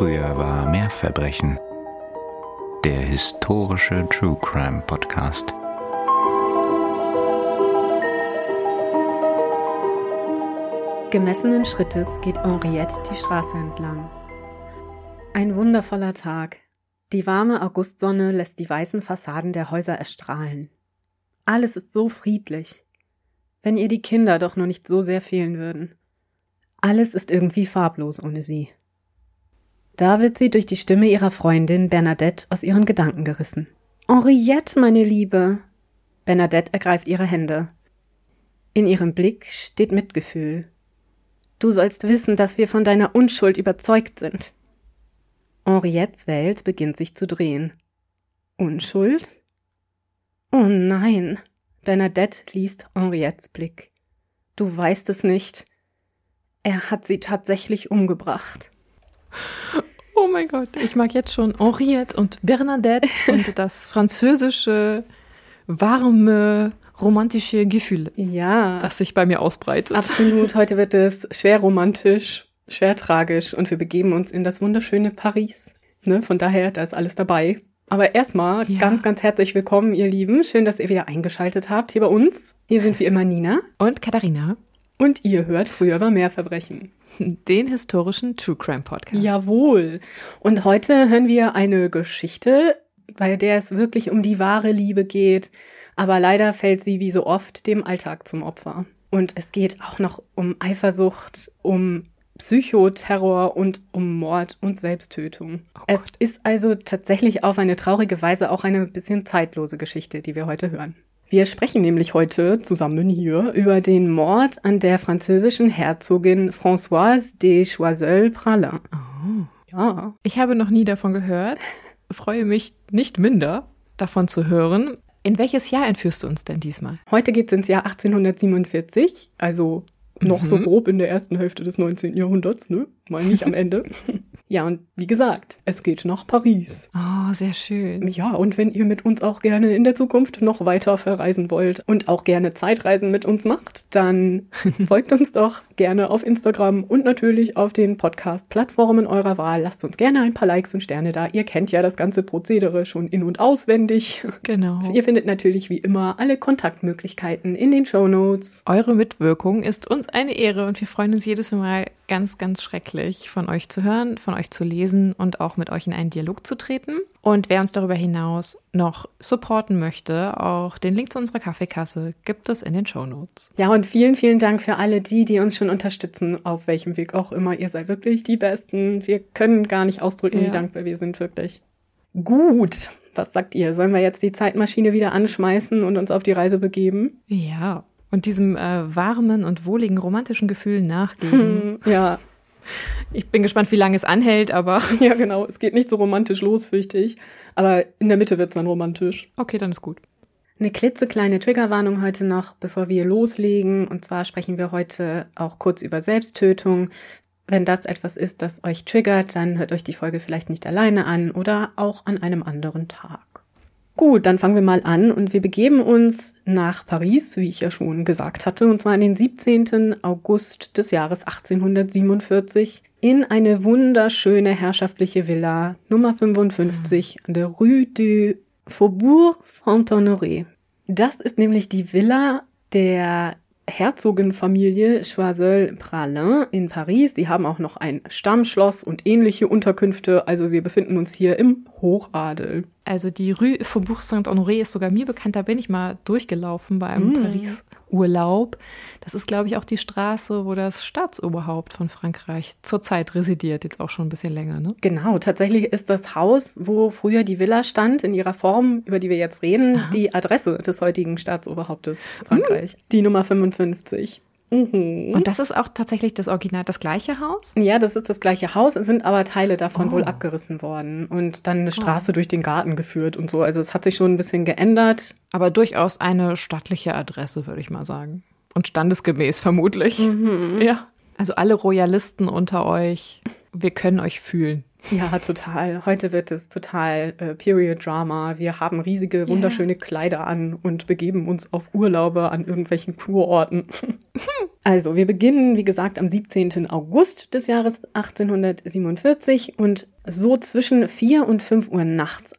Früher war mehr Verbrechen. Der historische True Crime Podcast. Gemessenen Schrittes geht Henriette die Straße entlang. Ein wundervoller Tag. Die warme Augustsonne lässt die weißen Fassaden der Häuser erstrahlen. Alles ist so friedlich. Wenn ihr die Kinder doch nur nicht so sehr fehlen würden. Alles ist irgendwie farblos ohne sie. Da wird sie durch die Stimme ihrer Freundin Bernadette aus ihren Gedanken gerissen. Henriette, meine Liebe. Bernadette ergreift ihre Hände. In ihrem Blick steht Mitgefühl. Du sollst wissen, dass wir von deiner Unschuld überzeugt sind. Henriettes Welt beginnt sich zu drehen. Unschuld? Oh nein. Bernadette liest Henriettes Blick. Du weißt es nicht. Er hat sie tatsächlich umgebracht. Oh mein Gott, ich mag jetzt schon Henriette und Bernadette und das französische, warme, romantische Gefühl, Ja. das sich bei mir ausbreitet. Absolut. Heute wird es schwer romantisch, schwer tragisch und wir begeben uns in das wunderschöne Paris. Ne? Von daher, da ist alles dabei. Aber erstmal Ja. ganz, ganz herzlich willkommen, ihr Lieben. Schön, dass ihr wieder eingeschaltet habt hier bei uns. Hier sind wie immer Nina Und Katharina, und ihr hört Früher war mehr Verbrechen. Den historischen True Crime Podcast. Jawohl. Und heute hören wir eine Geschichte, bei der es wirklich um die wahre Liebe geht. Aber leider fällt sie wie so oft dem Alltag zum Opfer. Und es geht auch noch um Eifersucht, um Psychoterror und um Mord und Selbsttötung. Oh es ist also tatsächlich auf eine traurige Weise auch eine bisschen zeitlose Geschichte, die wir heute hören. Wir sprechen nämlich heute zusammen hier über den Mord an der französischen Herzogin Françoise de Choiseul-Pralin. Oh. Ja, Ich habe noch nie davon gehört, freue mich nicht minder, davon zu hören. In welches Jahr entführst du uns denn diesmal? heute geht's ins Jahr 1847, also noch so Mhm. grob in der ersten Hälfte des 19. Jahrhunderts, ne? Mal nicht am Ende. Ja, und wie gesagt, es geht nach Paris. Oh, sehr schön. Ja, und wenn ihr mit uns auch gerne in der Zukunft noch weiter verreisen wollt und auch gerne Zeitreisen mit uns macht, dann folgt uns doch gerne auf Instagram und natürlich auf den Podcast-Plattformen eurer Wahl. Lasst uns gerne ein paar Likes und Sterne da. Ihr kennt ja das ganze Prozedere schon in- und auswendig. Genau. Ihr findet natürlich wie immer alle Kontaktmöglichkeiten in den Show Notes. Eure Mitwirkung ist uns eine Ehre und wir freuen uns jedes Mal ganz, ganz schrecklich von euch zu hören, von euch zu lesen und auch mit euch in einen Dialog zu treten. Und wer uns darüber hinaus noch supporten möchte, auch den Link zu unserer Kaffeekasse gibt es in den Show Notes. Ja, und vielen, vielen Dank für alle die, die uns schon unterstützen, auf welchem Weg auch immer. Ihr seid wirklich die Besten. Wir können gar nicht ausdrücken, wie Ja. dankbar wir sind, wirklich. Gut, was sagt ihr? Sollen wir jetzt die Zeitmaschine wieder anschmeißen und uns auf die Reise begeben? Ja. Und diesem äh, warmen und wohligen romantischen Gefühl nachgehen. Hm, ja, Ich bin gespannt, wie lange es anhält, aber ja, genau. Es geht nicht so romantisch los, fürchte ich. Aber in der Mitte wird's dann romantisch. okay, dann ist gut. Eine klitzekleine Triggerwarnung heute noch, bevor wir loslegen. Und zwar sprechen wir heute auch kurz über Selbsttötung. Wenn das etwas ist, das euch triggert, dann hört euch die Folge vielleicht nicht alleine an oder auch an einem anderen Tag. Gut, dann fangen wir mal an und wir begeben uns nach Paris, wie ich ja schon gesagt hatte, und zwar an den 17. August des Jahres 1847 in eine wunderschöne herrschaftliche Villa Nummer 55 an der Rue du Faubourg Saint-Honoré. Das ist nämlich die Villa der Herzogenfamilie Choiseul-Pralin in Paris. Die haben auch noch ein Stammschloss und ähnliche Unterkünfte. Also wir befinden uns hier im Hochadel. Also die Rue Faubourg Saint-Honoré ist sogar mir bekannt, da bin ich mal durchgelaufen bei einem Mm. Paris-Urlaub. Das ist, glaube ich, auch die Straße, wo das Staatsoberhaupt von Frankreich zurzeit residiert, jetzt auch schon ein bisschen länger, ne? Genau, tatsächlich ist das Haus, wo früher die Villa stand, in ihrer Form, über die wir jetzt reden, die Adresse des heutigen Staatsoberhauptes Frankreich. Die Nummer 55. Mhm. Und das ist auch tatsächlich das Original, das gleiche Haus? Ja, das ist das gleiche Haus, es sind aber Teile davon Oh. wohl abgerissen worden und dann eine Straße durch den Garten geführt und so. Also es hat sich schon ein bisschen geändert. Aber durchaus eine stattliche Adresse, würde ich mal sagen. Und standesgemäß vermutlich. Mhm. Ja. Also alle Royalisten unter euch, wir können euch fühlen. Ja, total. Heute wird es total äh, Period Drama. Wir haben riesige, wunderschöne yeah. Kleider an und begeben uns auf Urlaube an irgendwelchen Kurorten. also, wir beginnen, wie gesagt, am 17. August des Jahres 1847 und so zwischen 4 und 5 Uhr nachts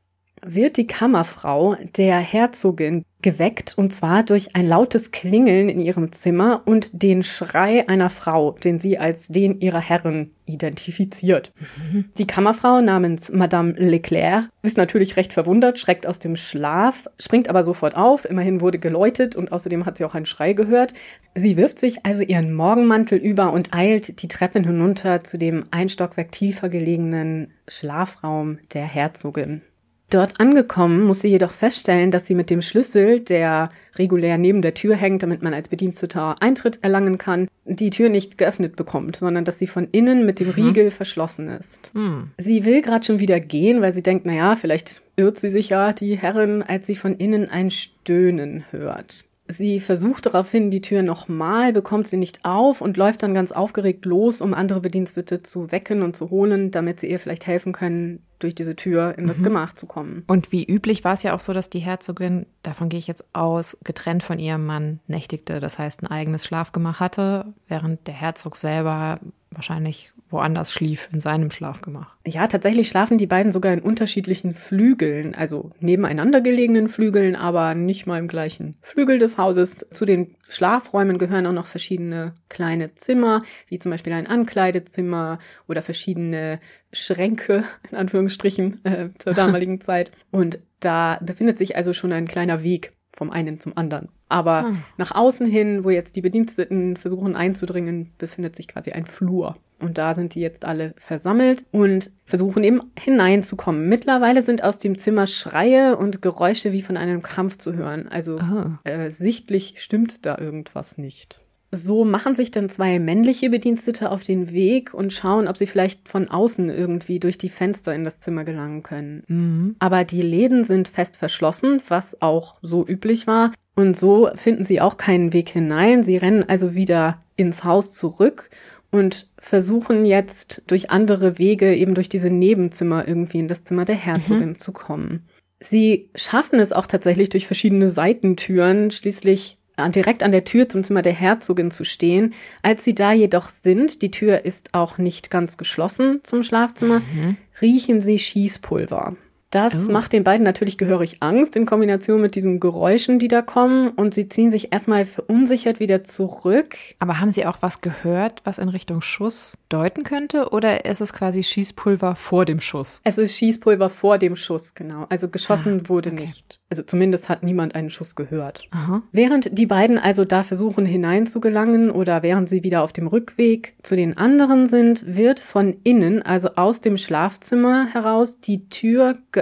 wird die Kammerfrau der Herzogin geweckt, und zwar durch ein lautes Klingeln in ihrem Zimmer und den Schrei einer Frau, den sie als den ihrer Herren identifiziert. Mhm. Die Kammerfrau namens Madame Leclerc ist natürlich recht verwundert, schreckt aus dem Schlaf, springt aber sofort auf, immerhin wurde geläutet und außerdem hat sie auch einen Schrei gehört. Sie wirft sich also ihren Morgenmantel über und eilt die Treppen hinunter zu dem ein Stockwerk tiefer gelegenen Schlafraum der Herzogin. Dort angekommen muss sie jedoch feststellen, dass sie mit dem Schlüssel, der regulär neben der Tür hängt, damit man als Bediensteter Eintritt erlangen kann, die Tür nicht geöffnet bekommt, sondern dass sie von innen mit dem mhm. Riegel verschlossen ist. Mhm. Sie will gerade schon wieder gehen, weil sie denkt, na ja, vielleicht irrt sie sich ja, die Herrin, als sie von innen ein Stöhnen hört. Sie versucht daraufhin die Tür nochmal, bekommt sie nicht auf und läuft dann ganz aufgeregt los, um andere Bedienstete zu wecken und zu holen, damit sie ihr vielleicht helfen können, durch diese Tür in das mhm. Gemach zu kommen. Und wie üblich war es ja auch so, dass die Herzogin, davon gehe ich jetzt aus, getrennt von ihrem Mann nächtigte, das heißt ein eigenes Schlafgemach hatte, während der Herzog selber wahrscheinlich woanders schlief, in seinem Schlafgemach. Ja, tatsächlich schlafen die beiden sogar in unterschiedlichen Flügeln, also nebeneinander gelegenen Flügeln, aber nicht mal im gleichen Flügel des Hauses. Zu den Schlafräumen gehören auch noch verschiedene kleine Zimmer, wie zum Beispiel ein Ankleidezimmer oder verschiedene Schränke, in Anführungsstrichen, äh, zur damaligen Zeit. Und da befindet sich also schon ein kleiner Weg vom einen zum anderen. Aber hm. nach außen hin, wo jetzt die Bediensteten versuchen einzudringen, befindet sich quasi ein Flur. Und da sind die jetzt alle versammelt und versuchen eben hineinzukommen. Mittlerweile sind aus dem Zimmer Schreie und Geräusche wie von einem Kampf zu hören. Also äh, sichtlich stimmt da irgendwas nicht. So machen sich dann zwei männliche Bedienstete auf den Weg und schauen, ob sie vielleicht von außen irgendwie durch die Fenster in das Zimmer gelangen können. Mhm. Aber die Läden sind fest verschlossen, was auch so üblich war. Und so finden sie auch keinen Weg hinein. Sie rennen also wieder ins Haus zurück und versuchen jetzt durch andere Wege, eben durch diese Nebenzimmer irgendwie in das Zimmer der Herzogin mhm. zu kommen. Sie schaffen es auch tatsächlich durch verschiedene Seitentüren, schließlich direkt an der Tür zum Zimmer der Herzogin zu stehen. Als sie da jedoch sind, die Tür ist auch nicht ganz geschlossen zum Schlafzimmer, mhm. riechen sie Schießpulver. Das oh. macht den beiden natürlich gehörig Angst in Kombination mit diesen Geräuschen, die da kommen. Und sie ziehen sich erstmal verunsichert wieder zurück. Aber haben Sie auch was gehört, was in Richtung Schuss deuten könnte? Oder ist es quasi Schießpulver vor dem Schuss? Es ist Schießpulver vor dem Schuss, genau. Also geschossen ah, wurde okay. nicht. Also zumindest hat niemand einen Schuss gehört. Aha. Während die beiden also da versuchen hineinzugelangen oder während sie wieder auf dem Rückweg zu den anderen sind, wird von innen, also aus dem Schlafzimmer heraus, die Tür geöffnet,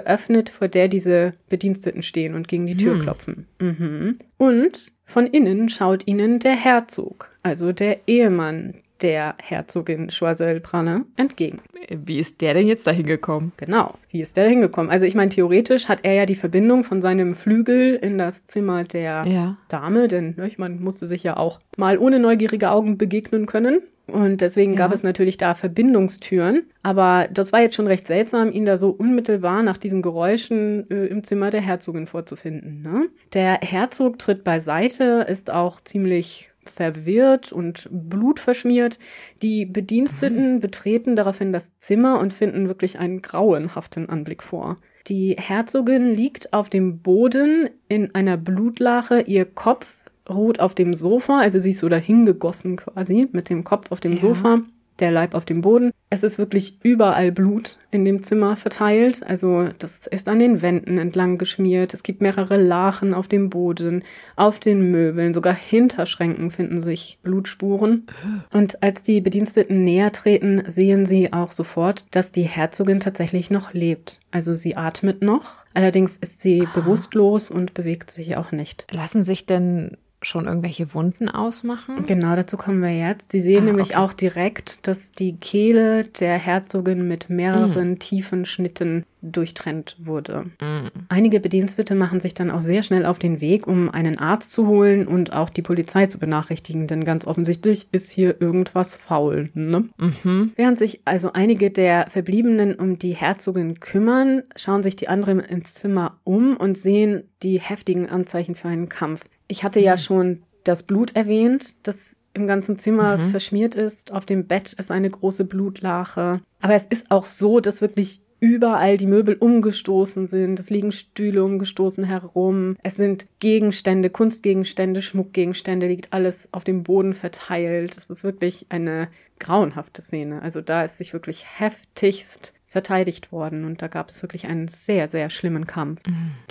vor der diese Bediensteten stehen und gegen die Tür hm. klopfen. Mhm. Und von innen schaut ihnen der Herzog, also der Ehemann der Herzogin Choiseul Branne entgegen. Wie ist der denn jetzt dahin gekommen? Genau, wie ist der dahin gekommen? Also ich meine, theoretisch hat er ja die Verbindung von seinem Flügel in das Zimmer der ja. Dame, denn ne, man musste sich ja auch mal ohne neugierige Augen begegnen können. Und deswegen ja. gab es natürlich da Verbindungstüren. Aber das war jetzt schon recht seltsam, ihn da so unmittelbar nach diesen Geräuschen äh, im Zimmer der Herzogin vorzufinden. Ne? Der Herzog tritt beiseite, ist auch ziemlich verwirrt und blutverschmiert. Die Bediensteten betreten daraufhin das Zimmer und finden wirklich einen grauenhaften Anblick vor. Die Herzogin liegt auf dem Boden in einer Blutlache, ihr Kopf ruht auf dem Sofa, also sie ist so dahingegossen quasi mit dem Kopf auf dem ja. Sofa der Leib auf dem Boden. Es ist wirklich überall Blut in dem Zimmer verteilt. Also das ist an den Wänden entlang geschmiert. Es gibt mehrere Lachen auf dem Boden, auf den Möbeln, sogar hinter Schränken finden sich Blutspuren. Und als die Bediensteten näher treten, sehen sie auch sofort, dass die Herzogin tatsächlich noch lebt. Also sie atmet noch. Allerdings ist sie bewusstlos und bewegt sich auch nicht. Lassen sich denn schon irgendwelche Wunden ausmachen? Genau, dazu kommen wir jetzt. Sie sehen Ah, nämlich okay. auch direkt, dass die Kehle der Herzogin mit mehreren tiefen Schnitten durchtrennt wurde. Mm. Einige Bedienstete machen sich dann auch sehr schnell auf den Weg, um einen Arzt zu holen und auch die Polizei zu benachrichtigen, denn ganz offensichtlich ist hier irgendwas faul. Ne? Mhm. Während sich also einige der Verbliebenen um die Herzogin kümmern, schauen sich die anderen ins Zimmer um und sehen die heftigen Anzeichen für einen Kampf. Ich hatte ja schon das Blut erwähnt, das im ganzen Zimmer verschmiert ist. Auf dem Bett ist eine große Blutlache. Aber es ist auch so, dass wirklich überall die Möbel umgestoßen sind. Es liegen Stühle umgestoßen herum. Es sind Gegenstände, Kunstgegenstände, Schmuckgegenstände, liegt alles auf dem Boden verteilt. Es ist wirklich eine grauenhafte Szene. Also da ist sich wirklich heftigst verteidigt worden und da gab es wirklich einen sehr, sehr schlimmen Kampf.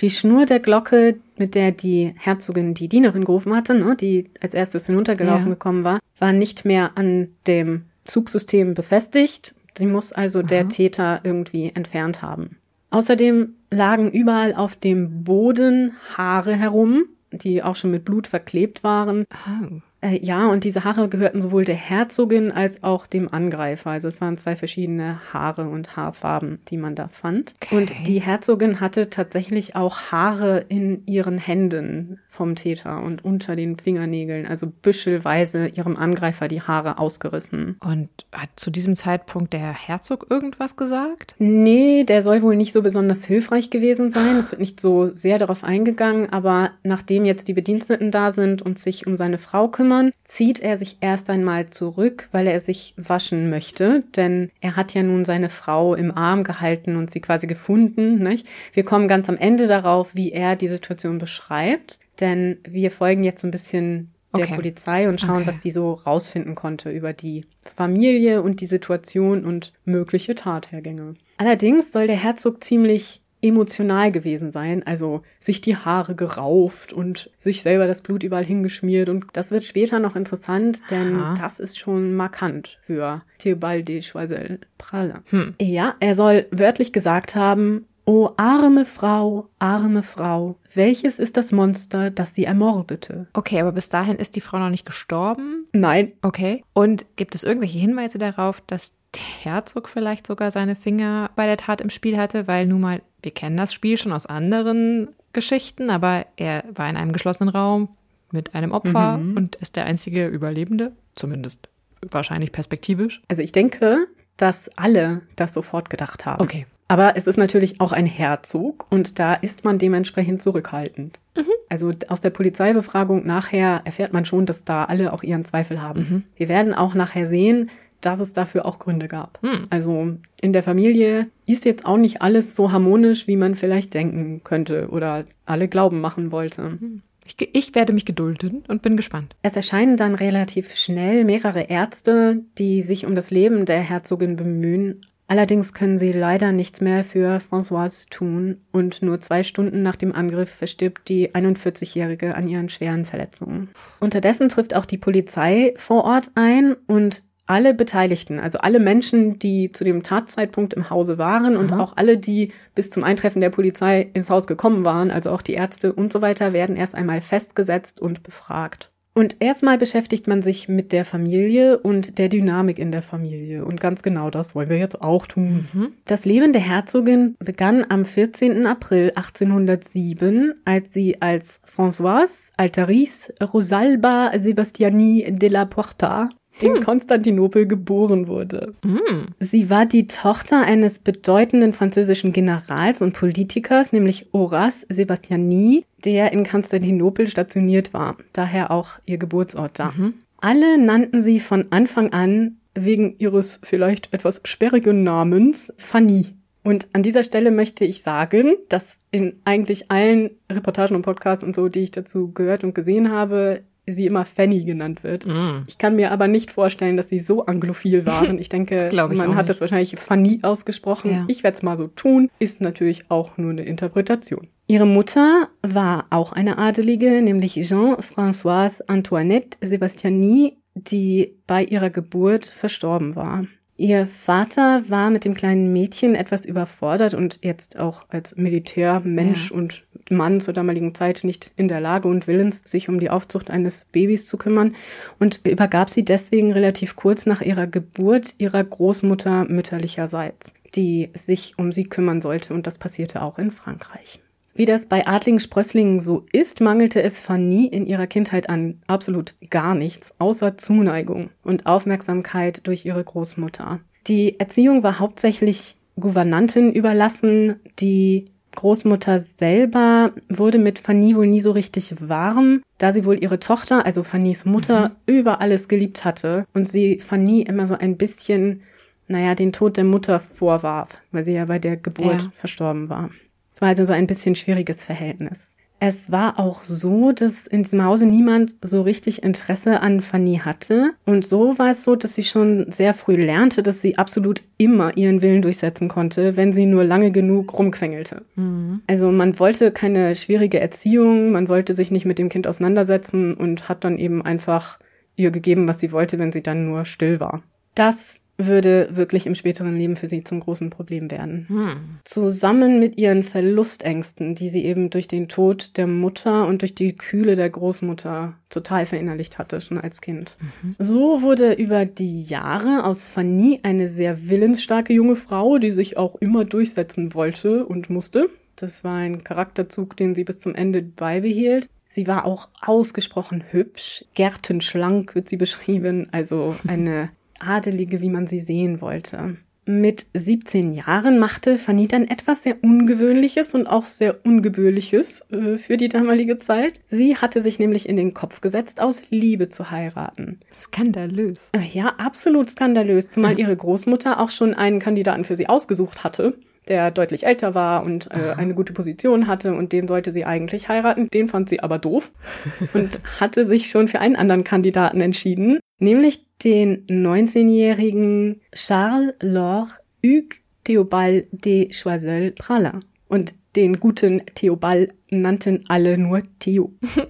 Die Schnur der Glocke, mit der die Herzogin die Dienerin gerufen hatte, ne, die als erstes hinuntergelaufen Ja. gekommen war, war nicht mehr an dem Zugsystem befestigt. Die muss also der Täter irgendwie entfernt haben. Außerdem lagen überall auf dem Boden Haare herum, die auch schon mit Blut verklebt waren. Oh. Äh, ja, und diese Haare gehörten sowohl der Herzogin als auch dem Angreifer. Also es waren zwei verschiedene Haare und Haarfarben, die man da fand. Okay. Und die Herzogin hatte tatsächlich auch Haare in ihren Händen vom Täter und unter den Fingernägeln, also büschelweise ihrem Angreifer die Haare ausgerissen. Und hat zu diesem Zeitpunkt der Herzog irgendwas gesagt? Nee, der soll wohl nicht so besonders hilfreich gewesen sein. Es wird nicht so sehr darauf eingegangen, aber nachdem jetzt die Bediensteten da sind und sich um seine Frau kümmern, zieht er sich erst einmal zurück, weil er sich waschen möchte, denn er hat ja nun seine Frau im Arm gehalten und sie quasi gefunden. Nicht? Wir kommen ganz am Ende darauf, wie er die Situation beschreibt, denn wir folgen jetzt ein bisschen der Okay. Polizei und schauen, Okay. was die so rausfinden konnte über die Familie und die Situation und mögliche Tathergänge. Allerdings soll der Herzog ziemlich emotional gewesen sein, also sich die Haare gerauft und sich selber das Blut überall hingeschmiert und das wird später noch interessant, denn Aha. das ist schon markant für Theobald de Choiseul Pralle. Hm. Ja, er soll wörtlich gesagt haben, O arme Frau, arme Frau, welches ist das Monster, das sie ermordete? Okay, aber bis dahin ist die Frau noch nicht gestorben. Nein, Okay. Und gibt es irgendwelche Hinweise darauf, dass der Herzog vielleicht sogar seine Finger bei der Tat im Spiel hatte? Weil nun mal, wir kennen das Spiel schon aus anderen Geschichten, aber er war in einem geschlossenen Raum mit einem Opfer und ist der einzige Überlebende, zumindest wahrscheinlich perspektivisch. Also ich denke, dass alle das sofort gedacht haben. Okay. Aber es ist natürlich auch ein Herzog und da ist man dementsprechend zurückhaltend. Also aus der Polizeibefragung nachher erfährt man schon, dass da alle auch ihren Zweifel haben. Wir werden auch nachher sehen, dass es dafür auch Gründe gab. Hm. Also in der Familie ist jetzt auch nicht alles so harmonisch, wie man vielleicht denken könnte oder alle glauben machen wollte. Ich, ge- ich werde mich gedulden und bin gespannt. Es erscheinen dann relativ schnell mehrere Ärzte, die sich um das Leben der Herzogin bemühen. Allerdings können sie leider nichts mehr für Françoise tun und nur zwei Stunden nach dem Angriff verstirbt die 41-Jährige an ihren schweren Verletzungen. Unterdessen trifft auch die Polizei vor Ort ein und alle Beteiligten, also alle Menschen, die zu dem Tatzeitpunkt im Hause waren und auch alle, die bis zum Eintreffen der Polizei ins Haus gekommen waren, also auch die Ärzte und so weiter, werden erst einmal festgesetzt und befragt. Und erstmal beschäftigt man sich mit der Familie und der Dynamik in der Familie. Und ganz genau das wollen wir jetzt auch tun. Das Leben der Herzogin begann am 14. April 1807, als sie als Françoise Altaris Rosalba Sebastiani de la Porta in Konstantinopel geboren wurde. Sie war die Tochter eines bedeutenden französischen Generals und Politikers, nämlich Horace Sebastiani, der in Konstantinopel stationiert war. Daher auch ihr Geburtsort da. Alle nannten sie von Anfang an wegen ihres vielleicht etwas sperrigen Namens Fanny. Und an dieser Stelle möchte ich sagen, dass in eigentlich allen Reportagen und Podcasts und so, die ich dazu gehört und gesehen habe, sie immer Fanny genannt wird. Ich kann mir aber nicht vorstellen, dass sie so anglophil waren. Ich denke, ich man hat nicht. das wahrscheinlich Fanny ausgesprochen. Ja. Ich werde es mal so tun. Ist natürlich auch nur eine Interpretation. Ihre Mutter war auch eine Adelige, nämlich Jean-Françoise Antoinette Sebastiani, die bei ihrer Geburt verstorben war. Ihr Vater war mit dem kleinen Mädchen etwas überfordert und jetzt auch als Militärmensch Ja. und Mann zur damaligen Zeit nicht in der Lage und willens, sich um die Aufzucht eines Babys zu kümmern und übergab sie deswegen relativ kurz nach ihrer Geburt ihrer Großmutter mütterlicherseits, die sich um sie kümmern sollte und das passierte auch in Frankreich. Wie das bei adligen Sprösslingen so ist, mangelte es Fanny in ihrer Kindheit an absolut gar nichts, außer Zuneigung und Aufmerksamkeit durch ihre Großmutter. Die Erziehung war hauptsächlich Gouvernantin überlassen, die Großmutter selber wurde mit Fanny wohl nie so richtig warm, da sie wohl ihre Tochter, also Fannys Mutter, mhm. über alles geliebt hatte und sie Fanny immer so ein bisschen, naja, den Tod der Mutter vorwarf, weil sie ja bei der Geburt ja. verstorben war. Es war also so ein bisschen schwieriges Verhältnis. Es war auch so, dass in diesem Hause niemand so richtig Interesse an Fanny hatte. Und so war es so, dass sie schon sehr früh lernte, dass sie absolut immer ihren Willen durchsetzen konnte, wenn sie nur lange genug rumquengelte. Mhm. Also man wollte keine schwierige Erziehung, man wollte sich nicht mit dem Kind auseinandersetzen und hat dann eben einfach ihr gegeben, was sie wollte, wenn sie dann nur still war. Das würde wirklich im späteren Leben für sie zum großen Problem werden. Hm. Zusammen mit ihren Verlustängsten, die sie eben durch den Tod der Mutter und durch die Kühle der Großmutter total verinnerlicht hatte, schon als Kind. Mhm. So wurde über die Jahre aus Fanny eine sehr willensstarke junge Frau, die sich auch immer durchsetzen wollte und musste. Das war ein Charakterzug, den sie bis zum Ende beibehielt. Sie war auch ausgesprochen hübsch, gärtenschlank wird sie beschrieben, also eine Adelige, wie man sie sehen wollte. Mit 17 Jahren machte Fanny dann etwas sehr Ungewöhnliches und auch sehr Ungebührliches äh, für die damalige Zeit. Sie hatte sich nämlich in den Kopf gesetzt, aus Liebe zu heiraten. Skandalös. Äh, ja, absolut skandalös, zumal ihre Großmutter auch schon einen Kandidaten für sie ausgesucht hatte der deutlich älter war und äh, eine gute Position hatte und den sollte sie eigentlich heiraten. Den fand sie aber doof und hatte sich schon für einen anderen Kandidaten entschieden, nämlich den 19-jährigen Charles Laure Hugues Theobald de Choiseul Pralin. Und den guten Theobald nannten alle nur Theo.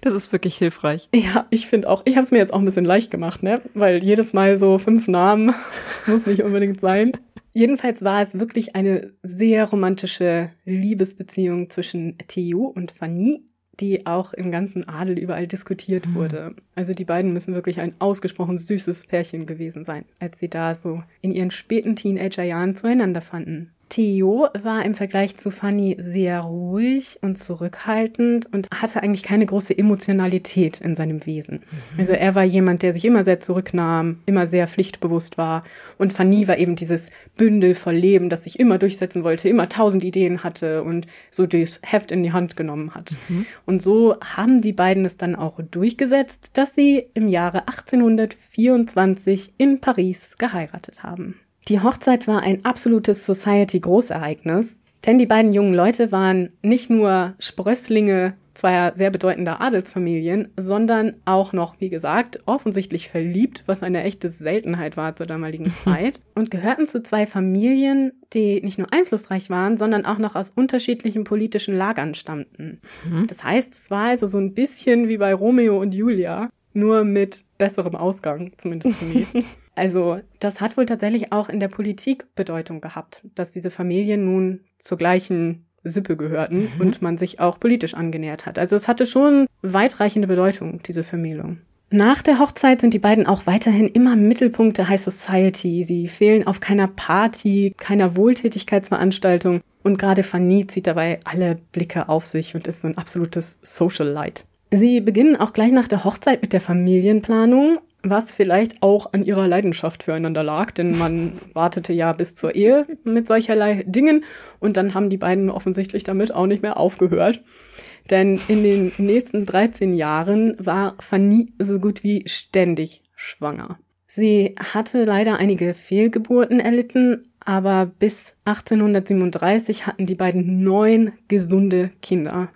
Das ist wirklich hilfreich. Ja, ich finde auch, ich habe es mir jetzt auch ein bisschen leicht gemacht, ne? Weil jedes Mal so fünf Namen muss nicht unbedingt sein. Jedenfalls war es wirklich eine sehr romantische Liebesbeziehung zwischen Theo und Fanny, die auch im ganzen Adel überall diskutiert mhm. wurde. Also die beiden müssen wirklich ein ausgesprochen süßes Pärchen gewesen sein, als sie da so in ihren späten Teenagerjahren zueinander fanden. Theo war im Vergleich zu Fanny sehr ruhig und zurückhaltend und hatte eigentlich keine große Emotionalität in seinem Wesen. Mhm. Also er war jemand, der sich immer sehr zurücknahm, immer sehr pflichtbewusst war. Und Fanny war eben dieses Bündel voll Leben, das sich immer durchsetzen wollte, immer tausend Ideen hatte und so das Heft in die Hand genommen hat. Mhm. Und so haben die beiden es dann auch durchgesetzt, dass sie im Jahre 1824 in Paris geheiratet haben. Die Hochzeit war ein absolutes Society-Großereignis, denn die beiden jungen Leute waren nicht nur Sprösslinge zweier sehr bedeutender Adelsfamilien, sondern auch noch, wie gesagt, offensichtlich verliebt, was eine echte Seltenheit war zur damaligen Zeit, und gehörten zu zwei Familien, die nicht nur einflussreich waren, sondern auch noch aus unterschiedlichen politischen Lagern stammten. Mhm. Das heißt, es war also so ein bisschen wie bei Romeo und Julia, nur mit besserem Ausgang, zumindest zunächst. Also das hat wohl tatsächlich auch in der Politik Bedeutung gehabt, dass diese Familien nun zur gleichen Sippe gehörten mhm. und man sich auch politisch angenähert hat. Also es hatte schon weitreichende Bedeutung, diese Vermählung. Nach der Hochzeit sind die beiden auch weiterhin immer Mittelpunkt der High Society. Sie fehlen auf keiner Party, keiner Wohltätigkeitsveranstaltung und gerade Fanny zieht dabei alle Blicke auf sich und ist so ein absolutes Social Light. Sie beginnen auch gleich nach der Hochzeit mit der Familienplanung was vielleicht auch an ihrer Leidenschaft füreinander lag, denn man wartete ja bis zur Ehe mit solcherlei Dingen und dann haben die beiden offensichtlich damit auch nicht mehr aufgehört. Denn in den nächsten 13 Jahren war Fanny so gut wie ständig schwanger. Sie hatte leider einige Fehlgeburten erlitten, aber bis 1837 hatten die beiden neun gesunde Kinder.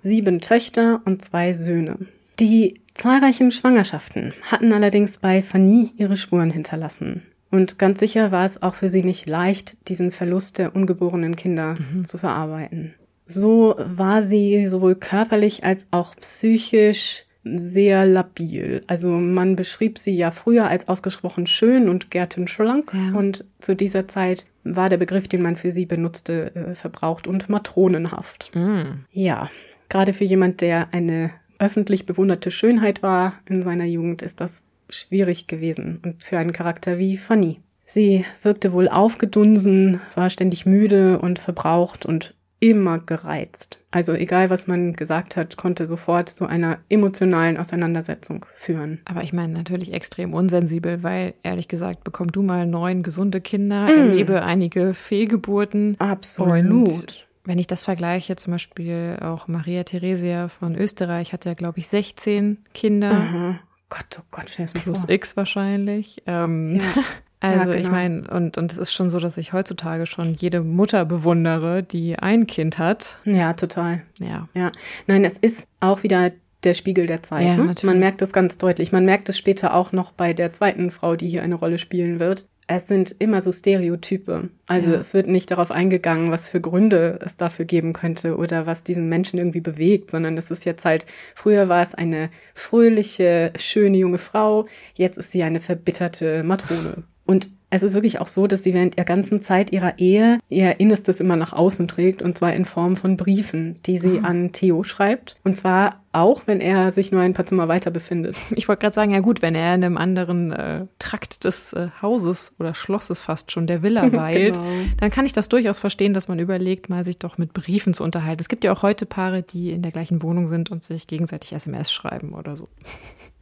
Sieben Töchter und zwei Söhne. Die Zahlreiche Schwangerschaften hatten allerdings bei Fanny ihre Spuren hinterlassen. Und ganz sicher war es auch für sie nicht leicht, diesen Verlust der ungeborenen Kinder mhm. zu verarbeiten. So war sie sowohl körperlich als auch psychisch sehr labil. Also man beschrieb sie ja früher als ausgesprochen schön und gärtenschlank Ja. und zu dieser Zeit war der Begriff, den man für sie benutzte, äh, verbraucht und matronenhaft. Mm. Ja, gerade für jemand, der eine öffentlich bewunderte Schönheit war in seiner Jugend, ist das schwierig gewesen und für einen Charakter wie Fanny. Sie wirkte wohl aufgedunsen, war ständig müde und verbraucht und immer gereizt. Also egal, was man gesagt hat, konnte sofort zu einer emotionalen Auseinandersetzung führen. Aber ich meine natürlich extrem unsensibel, weil ehrlich gesagt, bekomm du mal neun gesunde Kinder, Mm. erlebe einige Fehlgeburten. Absolut. Wenn ich das vergleiche, zum Beispiel auch Maria Theresia von Österreich hat ja, glaube ich, 16 Kinder Aha. Gott, oh Gott, stell plus vor. X wahrscheinlich. Ähm, Ja. Also Ja, ich genau. meine, und, und es ist schon so, dass ich heutzutage schon jede Mutter bewundere, die ein Kind hat. Ja, total. Ja. Ja, nein, es ist auch wieder der Spiegel der Zeit. Ja, ne? Man merkt es ganz deutlich. Man merkt es später auch noch bei der zweiten Frau, die hier eine Rolle spielen wird. Es sind immer so Stereotype. Also Ja. es wird nicht darauf eingegangen, was für Gründe es dafür geben könnte oder was diesen Menschen irgendwie bewegt, sondern es ist jetzt halt, früher war es eine fröhliche, schöne junge Frau, jetzt ist sie eine verbitterte Matrone. Und es ist wirklich auch so, dass sie während der ganzen Zeit ihrer Ehe ihr Innerstes immer nach außen trägt und zwar in Form von Briefen, die sie an Theo schreibt. Und zwar auch, wenn er sich nur ein paar Zimmer weiter befindet. Ich wollte gerade sagen, ja gut, wenn er in einem anderen äh, Trakt des äh, Hauses oder Schlosses fast schon der Villa weilt, Genau. dann kann ich das durchaus verstehen, dass man überlegt, mal sich doch mit Briefen zu unterhalten. Es gibt ja auch heute Paare, die in der gleichen Wohnung sind und sich gegenseitig SMS schreiben oder so.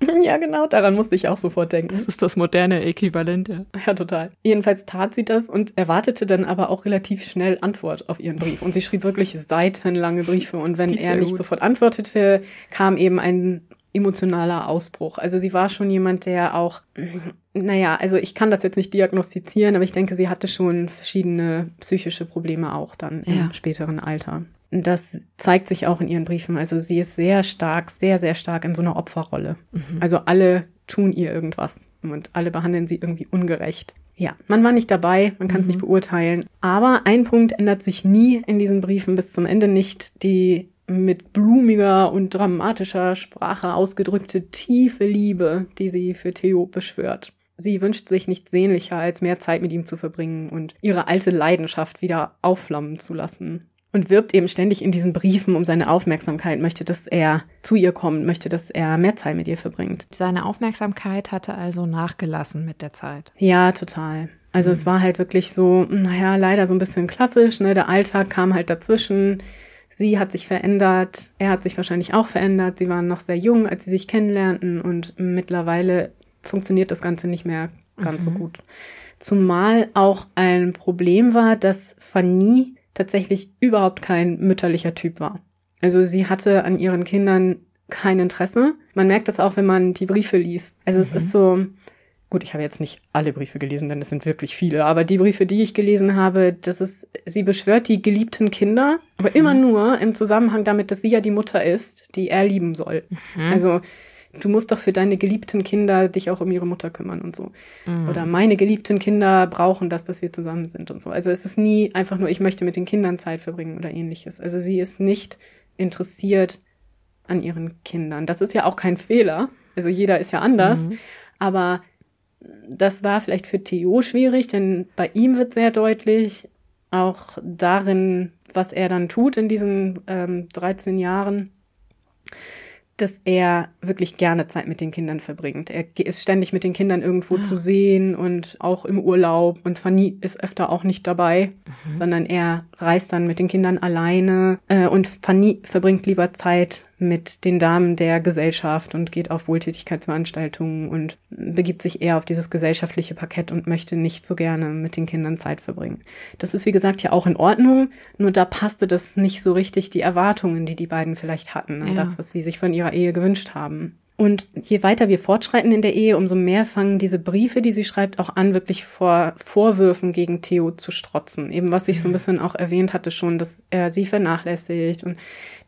ja, genau, daran musste ich auch sofort denken. Das ist das moderne Äquivalent, ja. Ja, total. Jedenfalls tat sie das und erwartete dann aber auch relativ schnell Antwort auf ihren Brief. Und sie schrieb wirklich seitenlange Briefe. Und wenn er nicht gut. sofort antwortete, kam eben ein emotionaler Ausbruch. Also sie war schon jemand, der auch, naja, also ich kann das jetzt nicht diagnostizieren, aber ich denke, sie hatte schon verschiedene psychische Probleme auch dann im Ja. späteren Alter. Das zeigt sich auch in ihren Briefen. Also sie ist sehr stark, sehr, sehr stark in so einer Opferrolle. Also alle tun ihr irgendwas und alle behandeln sie irgendwie ungerecht. Ja, man war nicht dabei, man kann es nicht beurteilen. Aber ein Punkt ändert sich nie in diesen Briefen bis zum Ende nicht. Die mit blumiger und dramatischer Sprache ausgedrückte tiefe Liebe, die sie für Theo beschwört. Sie wünscht sich nichts sehnlicher, als mehr Zeit mit ihm zu verbringen und ihre alte Leidenschaft wieder aufflammen zu lassen. Und wirbt eben ständig in diesen Briefen um seine Aufmerksamkeit, möchte, dass er zu ihr kommt, möchte, dass er mehr Zeit mit ihr verbringt. Seine Aufmerksamkeit hatte also nachgelassen mit der Zeit. Ja, total. Also es war halt wirklich so, naja, leider so ein bisschen klassisch, ne? Der Alltag kam halt dazwischen. Sie hat sich verändert, er hat sich wahrscheinlich auch verändert. Sie waren noch sehr jung, als sie sich kennenlernten und mittlerweile funktioniert das Ganze nicht mehr ganz so gut. Zumal auch ein Problem war, dass Fanny tatsächlich überhaupt kein mütterlicher Typ war. Also sie hatte an ihren Kindern kein Interesse. Man merkt das auch, wenn man die Briefe liest. Also es ist so, gut, ich habe jetzt nicht alle Briefe gelesen, denn es sind wirklich viele, aber die Briefe, die ich gelesen habe, das ist, sie beschwört die geliebten Kinder, aber immer nur im Zusammenhang damit, dass sie ja die Mutter ist, die er lieben soll. Also du musst doch für deine geliebten Kinder dich auch um ihre Mutter kümmern und so. Oder meine geliebten Kinder brauchen das, dass wir zusammen sind und so. Also es ist nie einfach nur, ich möchte mit den Kindern Zeit verbringen oder ähnliches. Also sie ist nicht interessiert an ihren Kindern. Das ist ja auch kein Fehler. Also jeder ist ja anders. Aber das war vielleicht für Theo schwierig, denn bei ihm wird sehr deutlich, auch darin, was er dann tut in diesen ähm, 13 Jahren, dass er wirklich gerne Zeit mit den Kindern verbringt. Er ist ständig mit den Kindern irgendwo zu sehen und auch im Urlaub. Und Fanny ist öfter auch nicht dabei, sondern er reist dann mit den Kindern alleine. Äh, und Fanny verbringt lieber Zeit mit den Damen der Gesellschaft und geht auf Wohltätigkeitsveranstaltungen und begibt sich eher auf dieses gesellschaftliche Parkett und möchte nicht so gerne mit den Kindern Zeit verbringen. Das ist, wie gesagt, ja auch in Ordnung, nur da passte das nicht so richtig die Erwartungen, die die beiden vielleicht hatten, an Ja. das, was sie sich von ihrer Ehe gewünscht haben. Und je weiter wir fortschreiten in der Ehe, umso mehr fangen diese Briefe, die sie schreibt, auch an, wirklich vor Vorwürfen gegen Theo zu strotzen. Eben was ich so ein bisschen auch erwähnt hatte schon, dass er sie vernachlässigt und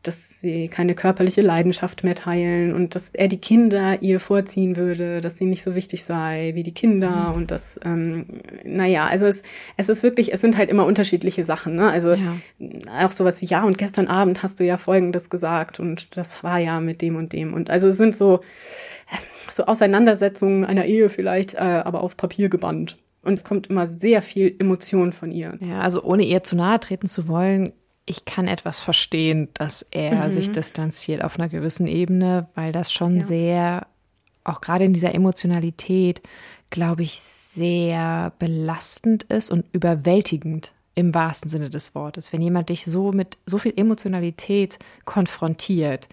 dass sie keine körperliche Leidenschaft mehr teilen und dass er die Kinder ihr vorziehen würde, dass sie nicht so wichtig sei wie die Kinder mhm. und das, ähm, naja, also es, es ist wirklich, es sind halt immer unterschiedliche Sachen, ne? Also ja. auch sowas wie, ja, und gestern Abend hast du ja Folgendes gesagt und das war ja mit dem und dem und also es sind so, so Auseinandersetzungen einer Ehe vielleicht, äh, aber auf Papier gebannt. Und es kommt immer sehr viel Emotion von ihr. Ja, also ohne ihr zu nahe treten zu wollen, ich kann etwas verstehen, dass er mhm. sich distanziert auf einer gewissen Ebene, weil das schon ja. sehr, auch gerade in dieser Emotionalität, glaube ich, sehr belastend ist und überwältigend im wahrsten Sinne des Wortes. Wenn jemand dich so mit so viel Emotionalität konfrontiert,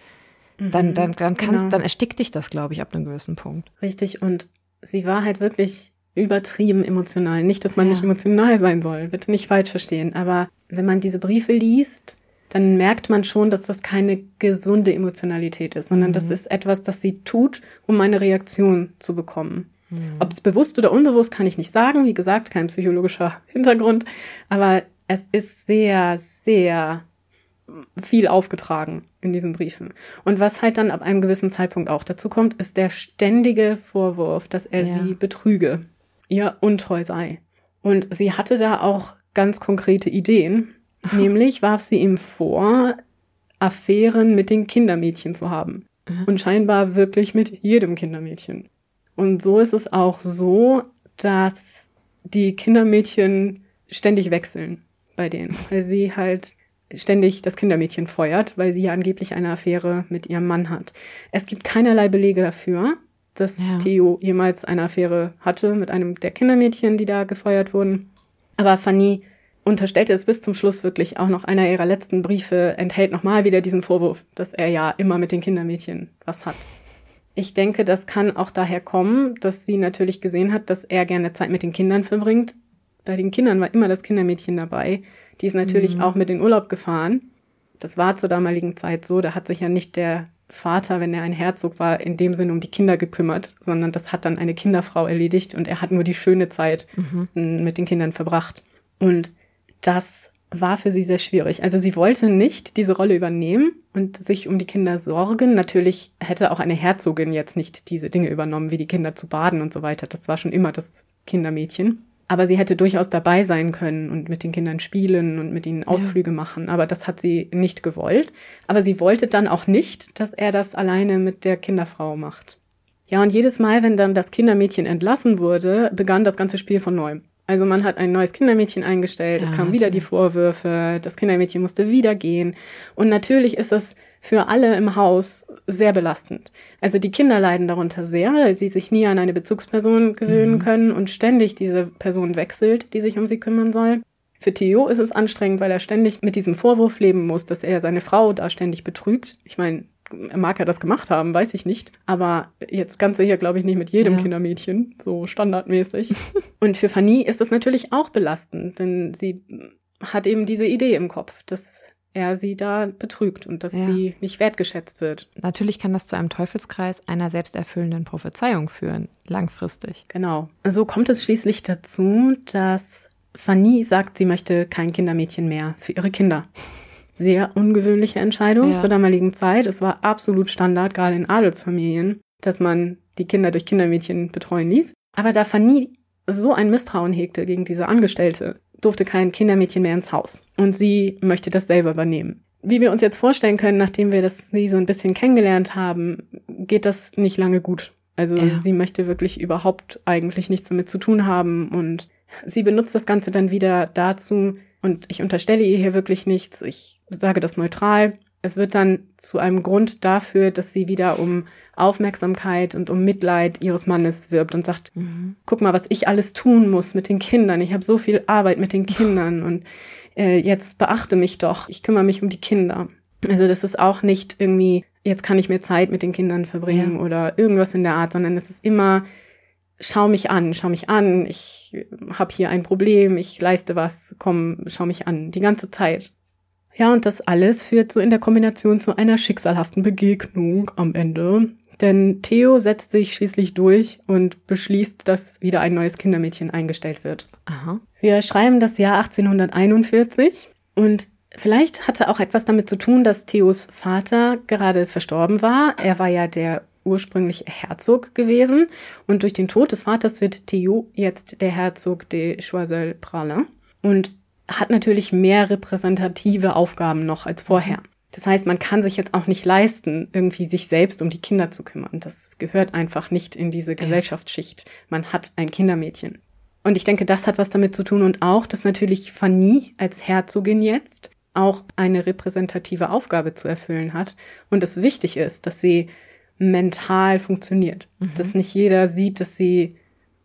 mhm. dann, dann, dann, kannst, genau. dann erstickt dich das, glaube ich, ab einem gewissen Punkt. Richtig. Und sie war halt wirklich übertrieben emotional. Nicht, dass man ja. nicht emotional sein soll, bitte nicht falsch verstehen. Aber wenn man diese Briefe liest, dann merkt man schon, dass das keine gesunde Emotionalität ist, sondern mhm. das ist etwas, das sie tut, um eine Reaktion zu bekommen. Mhm. Ob es bewusst oder unbewusst, kann ich nicht sagen. Wie gesagt, kein psychologischer Hintergrund. Aber es ist sehr, sehr viel aufgetragen in diesen Briefen. Und was halt dann ab einem gewissen Zeitpunkt auch dazu kommt, ist der ständige Vorwurf, dass er ja. sie betrüge ihr untreu sei. Und sie hatte da auch ganz konkrete Ideen. Nämlich warf sie ihm vor, Affären mit den Kindermädchen zu haben. Und scheinbar wirklich mit jedem Kindermädchen. Und so ist es auch so, dass die Kindermädchen ständig wechseln bei denen, weil sie halt ständig das Kindermädchen feuert, weil sie ja angeblich eine Affäre mit ihrem Mann hat. Es gibt keinerlei Belege dafür, dass ja. Theo jemals eine Affäre hatte mit einem der Kindermädchen, die da gefeuert wurden. Aber Fanny unterstellte es bis zum Schluss wirklich auch noch einer ihrer letzten Briefe, enthält nochmal wieder diesen Vorwurf, dass er ja immer mit den Kindermädchen was hat. Ich denke, das kann auch daher kommen, dass sie natürlich gesehen hat, dass er gerne Zeit mit den Kindern verbringt. Bei den Kindern war immer das Kindermädchen dabei. Die ist natürlich mhm. auch mit in Urlaub gefahren. Das war zur damaligen Zeit so. Da hat sich ja nicht der Vater, wenn er ein Herzog war, in dem Sinne um die Kinder gekümmert, sondern das hat dann eine Kinderfrau erledigt und er hat nur die schöne Zeit mhm. mit den Kindern verbracht. Und das war für sie sehr schwierig. Also sie wollte nicht diese Rolle übernehmen und sich um die Kinder sorgen. Natürlich hätte auch eine Herzogin jetzt nicht diese Dinge übernommen, wie die Kinder zu baden und so weiter. Das war schon immer das Kindermädchen. Aber sie hätte durchaus dabei sein können und mit den Kindern spielen und mit ihnen Ausflüge ja. machen. Aber das hat sie nicht gewollt. Aber sie wollte dann auch nicht, dass er das alleine mit der Kinderfrau macht. Ja, und jedes Mal, wenn dann das Kindermädchen entlassen wurde, begann das ganze Spiel von neuem. Also man hat ein neues Kindermädchen eingestellt, ja, es kamen wieder die Vorwürfe, das Kindermädchen musste wieder gehen. Und natürlich ist es für alle im Haus sehr belastend. Also die Kinder leiden darunter sehr, weil sie sich nie an eine Bezugsperson gewöhnen mhm. können und ständig diese Person wechselt, die sich um sie kümmern soll. Für Theo ist es anstrengend, weil er ständig mit diesem Vorwurf leben muss, dass er seine Frau da ständig betrügt. Ich meine, mag er das gemacht haben, weiß ich nicht. Aber jetzt ganz sicher glaube ich nicht mit jedem ja. Kindermädchen, so standardmäßig. und für Fanny ist das natürlich auch belastend, denn sie hat eben diese Idee im Kopf, dass er sie da betrügt und dass ja. sie nicht wertgeschätzt wird. Natürlich kann das zu einem Teufelskreis einer selbsterfüllenden Prophezeiung führen, langfristig. Genau. So kommt es schließlich dazu, dass Fanny sagt, sie möchte kein Kindermädchen mehr für ihre Kinder. Sehr ungewöhnliche Entscheidung ja. zur damaligen Zeit. Es war absolut Standard, gerade in Adelsfamilien, dass man die Kinder durch Kindermädchen betreuen ließ. Aber da Fanny so ein Misstrauen hegte gegen diese Angestellte, durfte kein Kindermädchen mehr ins Haus. Und sie möchte das selber übernehmen. Wie wir uns jetzt vorstellen können, nachdem wir das sie so ein bisschen kennengelernt haben, geht das nicht lange gut. Also ja. sie möchte wirklich überhaupt eigentlich nichts damit zu tun haben und sie benutzt das Ganze dann wieder dazu, und ich unterstelle ihr hier wirklich nichts, ich sage das neutral, es wird dann zu einem Grund dafür, dass sie wieder um Aufmerksamkeit und um Mitleid ihres Mannes wirbt und sagt, mhm. guck mal, was ich alles tun muss mit den Kindern. Ich habe so viel Arbeit mit den Kindern und äh, jetzt beachte mich doch. Ich kümmere mich um die Kinder. Also das ist auch nicht irgendwie, jetzt kann ich mir Zeit mit den Kindern verbringen ja. oder irgendwas in der Art, sondern es ist immer, schau mich an, schau mich an, ich habe hier ein Problem, ich leiste was, komm, schau mich an, die ganze Zeit. Ja, und das alles führt so in der Kombination zu einer schicksalhaften Begegnung am Ende. Denn Theo setzt sich schließlich durch und beschließt, dass wieder ein neues Kindermädchen eingestellt wird. Aha. Wir schreiben das Jahr 1841 und Vielleicht hatte auch etwas damit zu tun, dass Theos Vater gerade verstorben war. Er war ja der ursprüngliche Herzog gewesen und durch den Tod des Vaters wird Theo jetzt der Herzog de Choiseul-Praslin und hat natürlich mehr repräsentative Aufgaben noch als vorher. Das heißt, man kann sich jetzt auch nicht leisten, irgendwie sich selbst um die Kinder zu kümmern. Das gehört einfach nicht in diese Gesellschaftsschicht. Man hat ein Kindermädchen. Und ich denke, das hat was damit zu tun und auch, dass natürlich Fanny als Herzogin jetzt auch eine repräsentative Aufgabe zu erfüllen hat und es wichtig ist, dass sie mental funktioniert. Mhm. Dass nicht jeder sieht, dass sie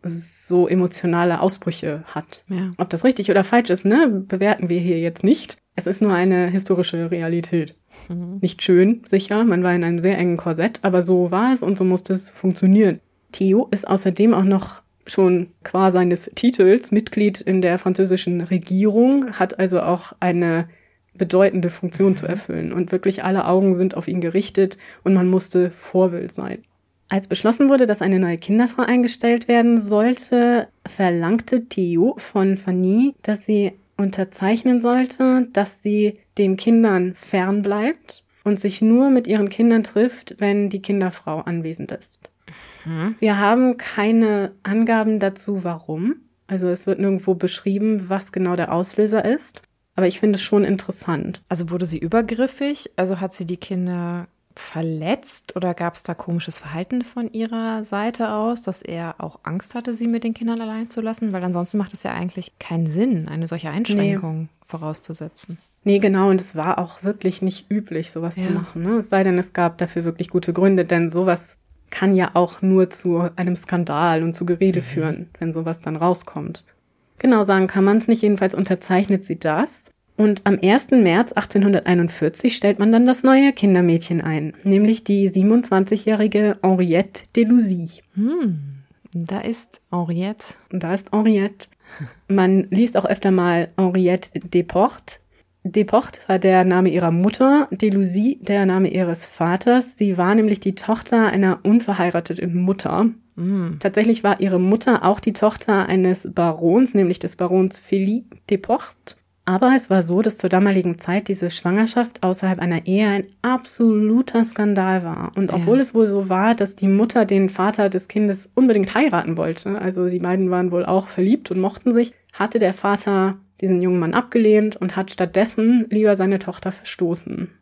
so emotionale Ausbrüche hat. Ja. Ob das richtig oder falsch ist, ne, bewerten wir hier jetzt nicht. Es ist nur eine historische Realität. Mhm. Nicht schön, sicher, man war in einem sehr engen Korsett, aber so war es und so musste es funktionieren. Theo ist außerdem auch noch schon qua seines Titels Mitglied in der französischen Regierung, hat also auch eine bedeutende Funktion zu erfüllen und wirklich alle Augen sind auf ihn gerichtet und man musste Vorbild sein. Als beschlossen wurde, dass eine neue Kinderfrau eingestellt werden sollte, verlangte Theo von Fanny, dass sie unterzeichnen sollte, dass sie den Kindern fern bleibt und sich nur mit ihren Kindern trifft, wenn die Kinderfrau anwesend ist. Mhm. Wir haben keine Angaben dazu, warum. Also es wird nirgendwo beschrieben, was genau der Auslöser ist. Aber ich finde es schon interessant. Also wurde sie übergriffig? Also hat sie die Kinder verletzt oder gab es da komisches Verhalten von ihrer Seite aus, dass er auch Angst hatte, sie mit den Kindern allein zu lassen? Weil ansonsten macht es ja eigentlich keinen Sinn, eine solche Einschränkung nee. vorauszusetzen. Nee, genau, und es war auch wirklich nicht üblich, sowas ja. zu machen. Ne? Es sei denn, es gab dafür wirklich gute Gründe, denn sowas kann ja auch nur zu einem Skandal und zu Gerede mhm. führen, wenn sowas dann rauskommt. Genau sagen kann man es nicht, jedenfalls unterzeichnet sie das. Und am 1. März 1841 stellt man dann das neue Kindermädchen ein, nämlich die 27-jährige Henriette Delusy. Hm, da ist Henriette. Da ist Henriette. Man liest auch öfter mal Henriette Deportes. Deportes war der Name ihrer Mutter, Delusy der Name ihres Vaters. Sie war nämlich die Tochter einer unverheirateten Mutter. Mm. Tatsächlich war ihre Mutter auch die Tochter eines Barons, nämlich des Barons Philippe Deportes. Aber es war so, dass zur damaligen Zeit diese Schwangerschaft außerhalb einer Ehe ein absoluter Skandal war. Und obwohl ja. es wohl so war, dass die Mutter den Vater des Kindes unbedingt heiraten wollte, also die beiden waren wohl auch verliebt und mochten sich, hatte der Vater diesen jungen Mann abgelehnt und hat stattdessen lieber seine Tochter verstoßen.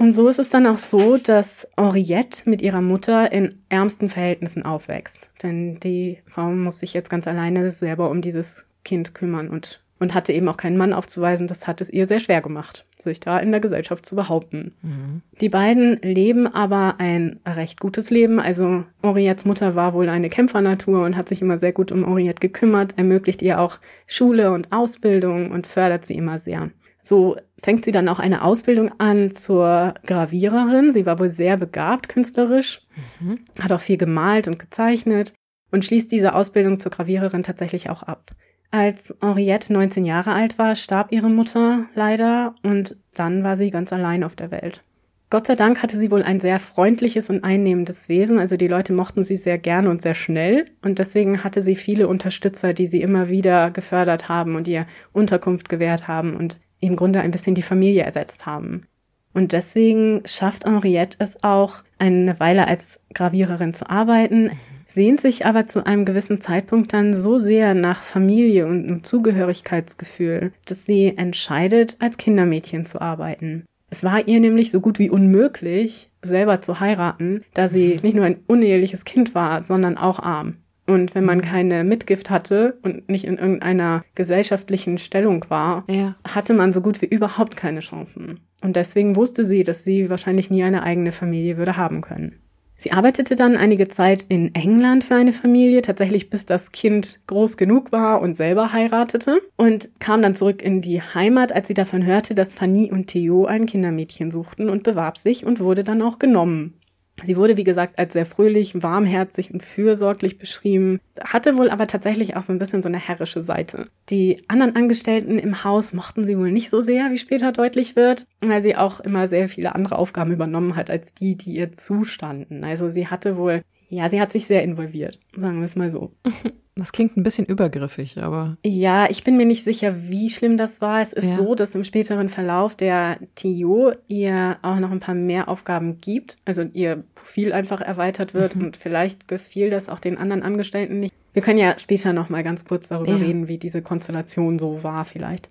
Und so ist es dann auch so, dass Henriette mit ihrer Mutter in ärmsten Verhältnissen aufwächst. Denn die Frau muss sich jetzt ganz alleine selber um dieses Kind kümmern und und hatte eben auch keinen Mann aufzuweisen. Das hat es ihr sehr schwer gemacht, sich da in der Gesellschaft zu behaupten. Mhm. Die beiden leben aber ein recht gutes Leben. Also Henriettes Mutter war wohl eine Kämpfernatur und hat sich immer sehr gut um Henriette gekümmert, ermöglicht ihr auch Schule und Ausbildung und fördert sie immer sehr. So fängt sie dann auch eine Ausbildung an zur Graviererin. Sie war wohl sehr begabt künstlerisch, mhm. hat auch viel gemalt und gezeichnet und schließt diese Ausbildung zur Graviererin tatsächlich auch ab. Als Henriette 19 Jahre alt war, starb ihre Mutter leider und dann war sie ganz allein auf der Welt. Gott sei Dank hatte sie wohl ein sehr freundliches und einnehmendes Wesen, also die Leute mochten sie sehr gerne und sehr schnell und deswegen hatte sie viele Unterstützer, die sie immer wieder gefördert haben und ihr Unterkunft gewährt haben und im Grunde ein bisschen die Familie ersetzt haben. Und deswegen schafft Henriette es auch, eine Weile als Graviererin zu arbeiten, sehnt sich aber zu einem gewissen Zeitpunkt dann so sehr nach Familie und einem Zugehörigkeitsgefühl, dass sie entscheidet, als Kindermädchen zu arbeiten. Es war ihr nämlich so gut wie unmöglich, selber zu heiraten, da sie mhm. nicht nur ein uneheliches Kind war, sondern auch arm. Und wenn man mhm. keine Mitgift hatte und nicht in irgendeiner gesellschaftlichen Stellung war, ja. hatte man so gut wie überhaupt keine Chancen. Und deswegen wusste sie, dass sie wahrscheinlich nie eine eigene Familie würde haben können. Sie arbeitete dann einige Zeit in England für eine Familie, tatsächlich bis das Kind groß genug war und selber heiratete und kam dann zurück in die Heimat, als sie davon hörte, dass Fanny und Theo ein Kindermädchen suchten und bewarb sich und wurde dann auch genommen. Sie wurde, wie gesagt, als sehr fröhlich, warmherzig und fürsorglich beschrieben, hatte wohl aber tatsächlich auch so ein bisschen so eine herrische Seite. Die anderen Angestellten im Haus mochten sie wohl nicht so sehr, wie später deutlich wird, weil sie auch immer sehr viele andere Aufgaben übernommen hat als die, die ihr zustanden. Also sie hatte wohl, ja, sie hat sich sehr involviert, sagen wir es mal so. Das klingt ein bisschen übergriffig, aber. Ja, ich bin mir nicht sicher, wie schlimm das war. Es ist Ja. so, dass im späteren Verlauf der Tio ihr auch noch ein paar mehr Aufgaben gibt. Also ihr Profil einfach erweitert wird und vielleicht gefiel das auch den anderen Angestellten nicht. Wir können ja später noch mal ganz kurz darüber Ja. reden, wie diese Konstellation so war vielleicht.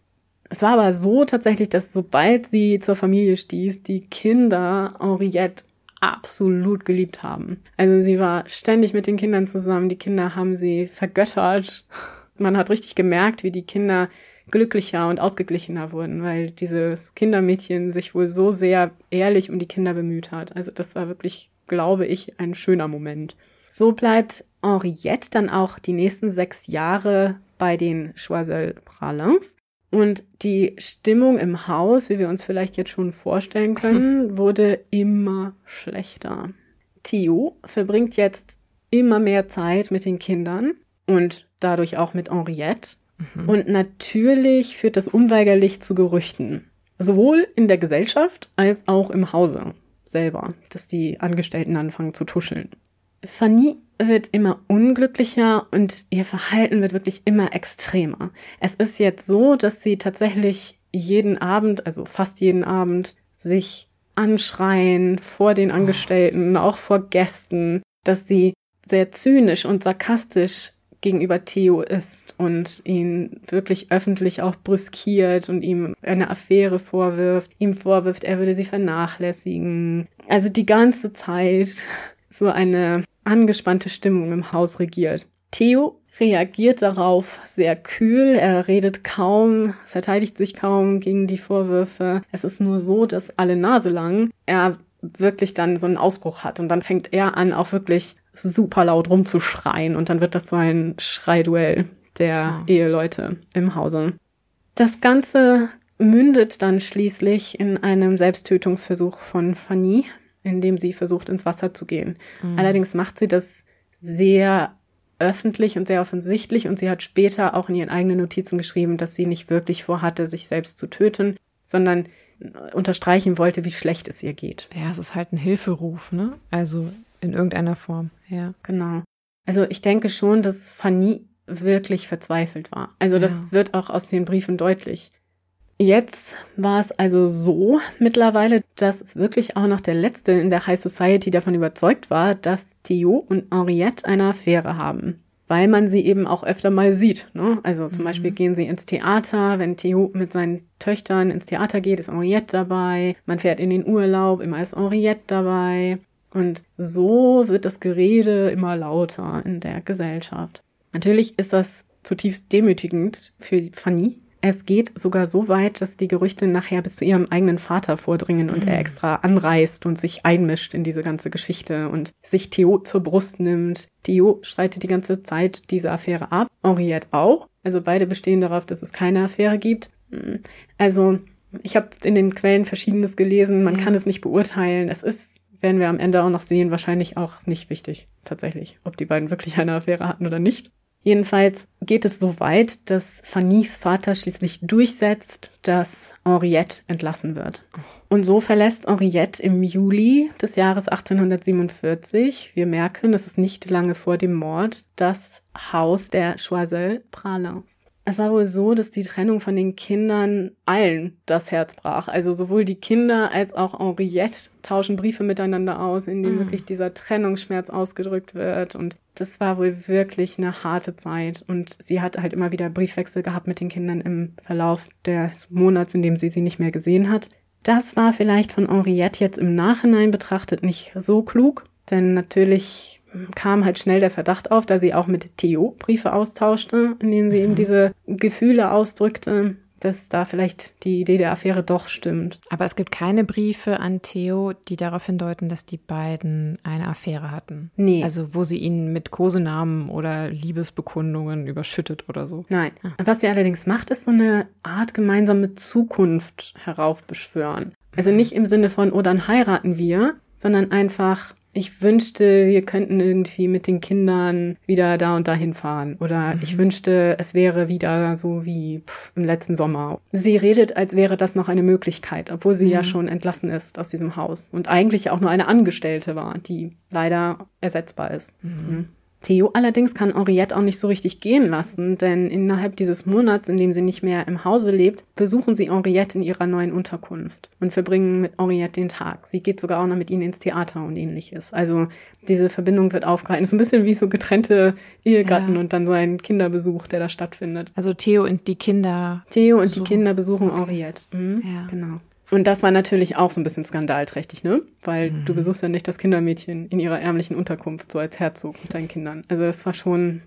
Es war aber so tatsächlich, dass sobald sie zur Familie stieß, die Kinder Henriette absolut geliebt haben. Also sie war ständig mit den Kindern zusammen, die Kinder haben sie vergöttert. Man hat richtig gemerkt, wie die Kinder glücklicher und ausgeglichener wurden, weil dieses Kindermädchen sich wohl so sehr ehrlich um die Kinder bemüht hat. Also das war wirklich, glaube ich, ein schöner Moment. So bleibt Henriette dann auch die nächsten sechs Jahre bei den Choiseul Pralins. Und die Stimmung im Haus, wie wir uns vielleicht jetzt schon vorstellen können, wurde immer schlechter. Theo verbringt jetzt immer mehr Zeit mit den Kindern und dadurch auch mit Henriette. Und natürlich führt das unweigerlich zu Gerüchten. Sowohl in der Gesellschaft als auch im Hause selber, dass die Angestellten anfangen zu tuscheln. Fanny wird immer unglücklicher und ihr Verhalten wird wirklich immer extremer. Es ist jetzt so, dass sie tatsächlich jeden Abend, also fast jeden Abend, sich anschreien vor den Angestellten, auch vor Gästen, dass sie sehr zynisch und sarkastisch gegenüber Theo ist und ihn wirklich öffentlich auch brüskiert und ihm eine Affäre vorwirft, ihm vorwirft, er würde sie vernachlässigen. Also die ganze Zeit so eine angespannte Stimmung im Haus regiert. Theo reagiert darauf sehr kühl, er redet kaum, verteidigt sich kaum gegen die Vorwürfe. Es ist nur so, dass alle Nase lang er wirklich dann so einen Ausbruch hat und dann fängt er an, auch wirklich super laut rumzuschreien und dann wird das so ein Schreiduell der Eheleute im Hause. Das Ganze mündet dann schließlich in einem Selbsttötungsversuch von Fanny, in dem sie versucht, ins Wasser zu gehen. Allerdings macht sie das sehr öffentlich und sehr offensichtlich und sie hat später auch in ihren eigenen Notizen geschrieben, dass sie nicht wirklich vorhatte, sich selbst zu töten, sondern unterstreichen wollte, wie schlecht es ihr geht. Ja, es ist halt ein Hilferuf, ne? Also in irgendeiner Form, ja. Genau. Also ich denke schon, dass Fanny wirklich verzweifelt war. Also das Ja. wird auch aus den Briefen deutlich. Jetzt war es also so mittlerweile, dass es wirklich auch noch der Letzte in der High Society davon überzeugt war, dass Theo und Henriette eine Affäre haben. Weil man sie eben auch öfter mal sieht. Ne? Also zum Beispiel gehen sie ins Theater. Wenn Theo mit seinen Töchtern ins Theater geht, ist Henriette dabei. Man fährt in den Urlaub, immer ist Henriette dabei. Und so wird das Gerede immer lauter in der Gesellschaft. Natürlich ist das zutiefst demütigend für Fanny. Es geht sogar so weit, dass die Gerüchte nachher bis zu ihrem eigenen Vater vordringen und er extra anreist und sich einmischt in diese ganze Geschichte und sich Theo zur Brust nimmt. Theo streitet die ganze Zeit diese Affäre ab, Henriette auch. Also beide bestehen darauf, dass es keine Affäre gibt. Also ich habe in den Quellen Verschiedenes gelesen, man Ja. kann es nicht beurteilen. Es ist, werden wir am Ende auch noch sehen, wahrscheinlich auch nicht wichtig, tatsächlich, ob die beiden wirklich eine Affäre hatten oder nicht. Jedenfalls geht es so weit, dass Fannys Vater schließlich durchsetzt, dass Henriette entlassen wird. Und so verlässt Henriette im Juli des Jahres 1847, wir merken, es ist nicht lange vor dem Mord, das Haus der Choiseul Pralins. Es war wohl so, dass die Trennung von den Kindern allen das Herz brach. Also sowohl die Kinder als auch Henriette tauschen Briefe miteinander aus, in denen wirklich dieser Trennungsschmerz ausgedrückt wird. Und das war wohl wirklich eine harte Zeit. Und sie hat halt immer wieder Briefwechsel gehabt mit den Kindern im Verlauf des Monats, in dem sie sie nicht mehr gesehen hat. Das war vielleicht von Henriette jetzt im Nachhinein betrachtet nicht so klug, denn natürlich kam halt schnell der Verdacht auf, da sie auch mit Theo Briefe austauschte, in denen sie eben diese Gefühle ausdrückte, dass da vielleicht die Idee der Affäre doch stimmt. Aber es gibt keine Briefe an Theo, die darauf hindeuten, dass die beiden eine Affäre hatten. Nee. Also wo sie ihn mit Kosenamen oder Liebesbekundungen überschüttet oder so. Nein. Was sie allerdings macht, ist so eine Art gemeinsame Zukunft heraufbeschwören. Also nicht im Sinne von, oh, dann heiraten wir, sondern einfach, ich wünschte, wir könnten irgendwie mit den Kindern wieder da und dahin fahren. Oder ich wünschte, es wäre wieder so wie pff, im letzten Sommer. Sie redet, als wäre das noch eine Möglichkeit, obwohl sie ja schon entlassen ist aus diesem Haus und eigentlich auch nur eine Angestellte war, die leider ersetzbar ist. Mhm. Theo allerdings kann Henriette auch nicht so richtig gehen lassen, denn innerhalb dieses Monats, in dem sie nicht mehr im Hause lebt, besuchen sie Henriette in ihrer neuen Unterkunft und verbringen mit Henriette den Tag. Sie geht sogar auch noch mit ihnen ins Theater und ähnliches. Also diese Verbindung wird aufgehalten. Es ist ein bisschen wie so getrennte Ehegatten ja. und dann so ein Kinderbesuch, der da stattfindet. Also Theo und die Kinder. Theo und besuchen. die Kinder besuchen okay. Henriette. Mhm, ja. Genau. Und das war natürlich auch so ein bisschen skandalträchtig, ne? Weil mhm. du besuchst ja nicht das Kindermädchen in ihrer ärmlichen Unterkunft, so als Herzog mit deinen Kindern. Also das war schon,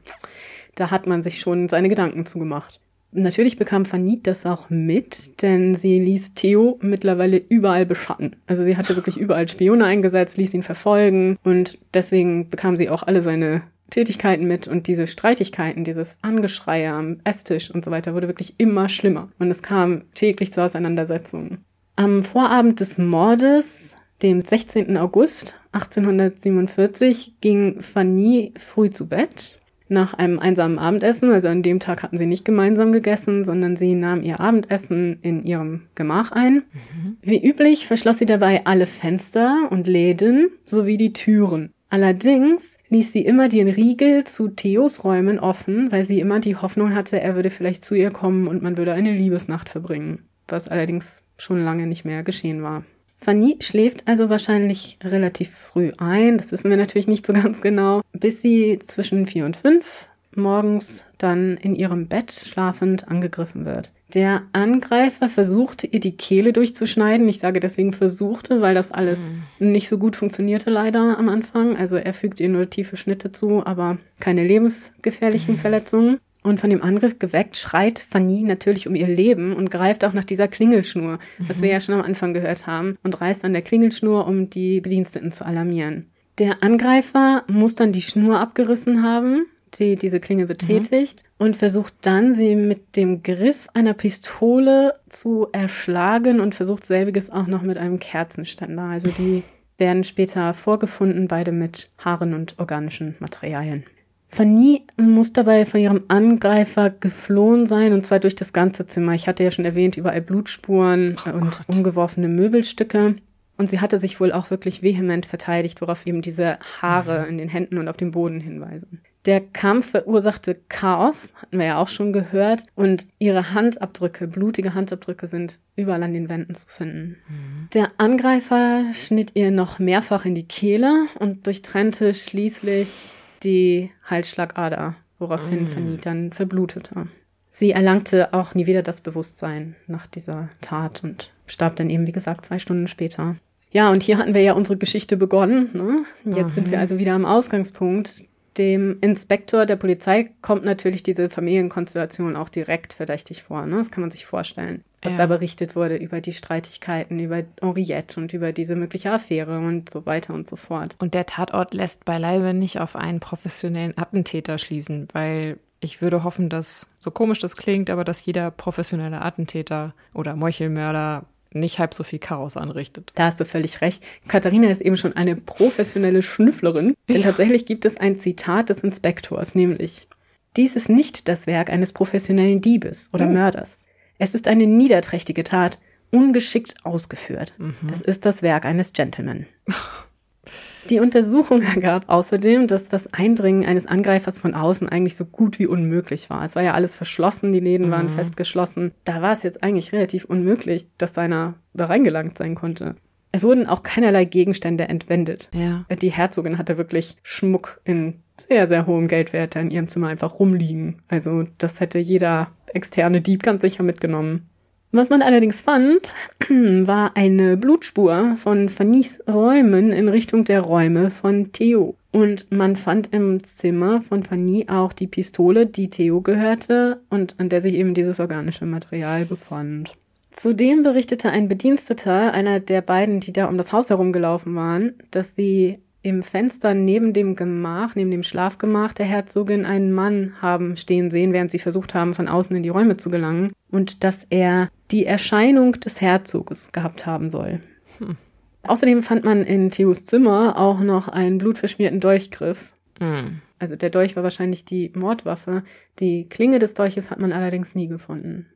da hat man sich schon seine Gedanken zugemacht. Natürlich bekam Fanny das auch mit, denn sie ließ Theo mittlerweile überall beschatten. Also sie hatte wirklich überall Spione eingesetzt, ließ ihn verfolgen und deswegen bekam sie auch alle seine Tätigkeiten mit und diese Streitigkeiten, dieses Angeschreie am Esstisch und so weiter wurde wirklich immer schlimmer und es kam täglich zu Auseinandersetzungen. Am Vorabend des Mordes, dem 16. August 1847, ging Fanny früh zu Bett nach einem einsamen Abendessen. Also an dem Tag hatten sie nicht gemeinsam gegessen, sondern sie nahm ihr Abendessen in ihrem Gemach ein. Mhm. Wie üblich verschloss sie dabei alle Fenster und Läden sowie die Türen. Allerdings ließ sie immer den Riegel zu Theos Räumen offen, weil sie immer die Hoffnung hatte, er würde vielleicht zu ihr kommen und man würde eine Liebesnacht verbringen was allerdings schon lange nicht mehr geschehen war. Fanny schläft also wahrscheinlich relativ früh ein, das wissen wir natürlich nicht so ganz genau, bis sie zwischen vier und fünf morgens dann in ihrem Bett schlafend angegriffen wird. Der Angreifer versuchte ihr die Kehle durchzuschneiden. Ich sage deswegen versuchte, weil das alles mhm. nicht so gut funktionierte leider am Anfang. Also er fügt ihr nur tiefe Schnitte zu, aber keine lebensgefährlichen mhm. Verletzungen. Und von dem Angriff geweckt, schreit Fanny natürlich um ihr Leben und greift auch nach dieser Klingelschnur, mhm. was wir ja schon am Anfang gehört haben, und reißt an der Klingelschnur, um die Bediensteten zu alarmieren. Der Angreifer muss dann die Schnur abgerissen haben, die diese Klinge betätigt, mhm. und versucht dann, sie mit dem Griff einer Pistole zu erschlagen und versucht selbiges auch noch mit einem Kerzenständer. Also die werden später vorgefunden, beide mit Haaren und organischen Materialien. Fanny muss dabei von ihrem Angreifer geflohen sein, und zwar durch das ganze Zimmer. Ich hatte ja schon erwähnt, überall Blutspuren oh und Gott. umgeworfene Möbelstücke. Und sie hatte sich wohl auch wirklich vehement verteidigt, worauf eben diese Haare in den Händen und auf dem Boden hinweisen. Der Kampf verursachte Chaos, hatten wir ja auch schon gehört, und ihre Handabdrücke, blutige Handabdrücke sind überall an den Wänden zu finden. Mhm. Der Angreifer schnitt ihr noch mehrfach in die Kehle und durchtrennte schließlich die Halsschlagader, woraufhin mm. Fanny dann verblutete. Sie erlangte auch nie wieder das Bewusstsein nach dieser Tat und starb dann eben, wie gesagt, zwei Stunden später. Ja, und hier hatten wir ja unsere Geschichte begonnen. Ne? Jetzt mhm. sind wir also wieder am Ausgangspunkt. Dem Inspektor der Polizei kommt natürlich diese Familienkonstellation auch direkt verdächtig vor. Ne? Das kann man sich vorstellen, was ja. da berichtet wurde über die Streitigkeiten, über Henriette und über diese mögliche Affäre und so weiter und so fort. Und der Tatort lässt beileibe nicht auf einen professionellen Attentäter schließen, weil ich würde hoffen, dass, so komisch das klingt, aber dass jeder professionelle Attentäter oder Meuchelmörder nicht halb so viel Chaos anrichtet. Da hast du völlig recht. Katharina ist eben schon eine professionelle Schnüfflerin, denn ja. tatsächlich gibt es ein Zitat des Inspektors, nämlich dies ist nicht das Werk eines professionellen Diebes oder oh. Mörders. Es ist eine niederträchtige Tat, ungeschickt ausgeführt. Mhm. Es ist das Werk eines Gentleman. Die Untersuchung ergab außerdem, dass das Eindringen eines Angreifers von außen eigentlich so gut wie unmöglich war. Es war ja alles verschlossen, die Läden waren mhm. festgeschlossen. Da war es jetzt eigentlich relativ unmöglich, dass einer da reingelangt sein konnte. Es wurden auch keinerlei Gegenstände entwendet. Ja. Die Herzogin hatte wirklich Schmuck in sehr, sehr hohem Geldwert in ihrem Zimmer einfach rumliegen. Also das hätte jeder externe Dieb ganz sicher mitgenommen. Was man allerdings fand, war eine Blutspur von Fannys Räumen in Richtung der Räume von Theo. Und man fand im Zimmer von Fanny auch die Pistole, die Theo gehörte und an der sich eben dieses organische Material befand. Zudem berichtete ein Bediensteter, einer der beiden, die da um das Haus herumgelaufen waren, dass sie im Fenster neben dem Gemach, neben dem Schlafgemach der Herzogin einen Mann haben stehen sehen, während sie versucht haben, von außen in die Räume zu gelangen und dass er die Erscheinung des Herzoges gehabt haben soll. Hm. Außerdem fand man in Theos Zimmer auch noch einen blutverschmierten Dolchgriff. Hm. Also der Dolch war wahrscheinlich die Mordwaffe. Die Klinge des Dolches hat man allerdings nie gefunden.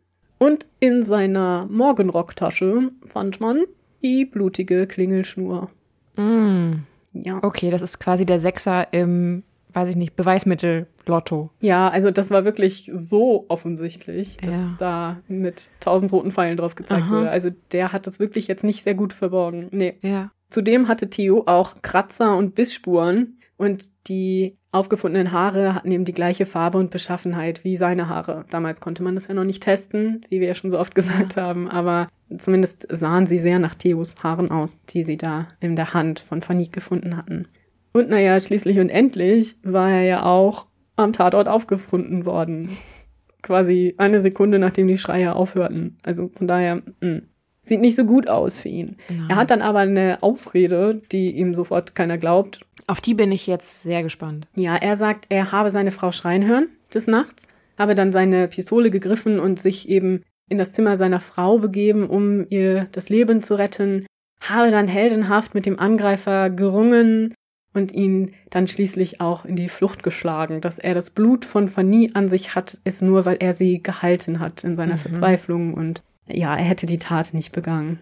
Und in seiner Morgenrocktasche fand man die blutige Klingelschnur. Mm. Ja. Okay, das ist quasi der Sechser im weiß ich nicht, Beweismittel, Lotto. Ja, also das war wirklich so offensichtlich, dass Ja. da mit tausend roten Pfeilen drauf gezeigt Aha. wurde. Also der hat das wirklich jetzt nicht sehr gut verborgen. Nee. Ja. Zudem hatte Theo auch Kratzer und Bissspuren und die aufgefundenen Haare hatten eben die gleiche Farbe und Beschaffenheit wie seine Haare. Damals konnte man das ja noch nicht testen, wie wir ja schon so oft gesagt haben, aber zumindest sahen sie sehr nach Theos Haaren aus, die sie da in der Hand von Fanny gefunden hatten. Und naja, schließlich und endlich war er ja auch am Tatort aufgefunden worden. Quasi eine Sekunde, nachdem die Schreie aufhörten. Also von daher, mh, sieht nicht so gut aus für ihn. Nein. Er hat dann aber eine Ausrede, die ihm sofort keiner glaubt. Auf die bin ich jetzt sehr gespannt. Ja, er sagt, er habe seine Frau schreien hören des Nachts, habe dann seine Pistole gegriffen und sich eben in das Zimmer seiner Frau begeben, um ihr das Leben zu retten, habe dann heldenhaft mit dem Angreifer gerungen und ihn dann schließlich auch in die Flucht geschlagen. Dass er das Blut von Fanny an sich hat, ist nur, weil er sie gehalten hat in seiner Mhm. Verzweiflung und ja, er hätte die Tat nicht begangen.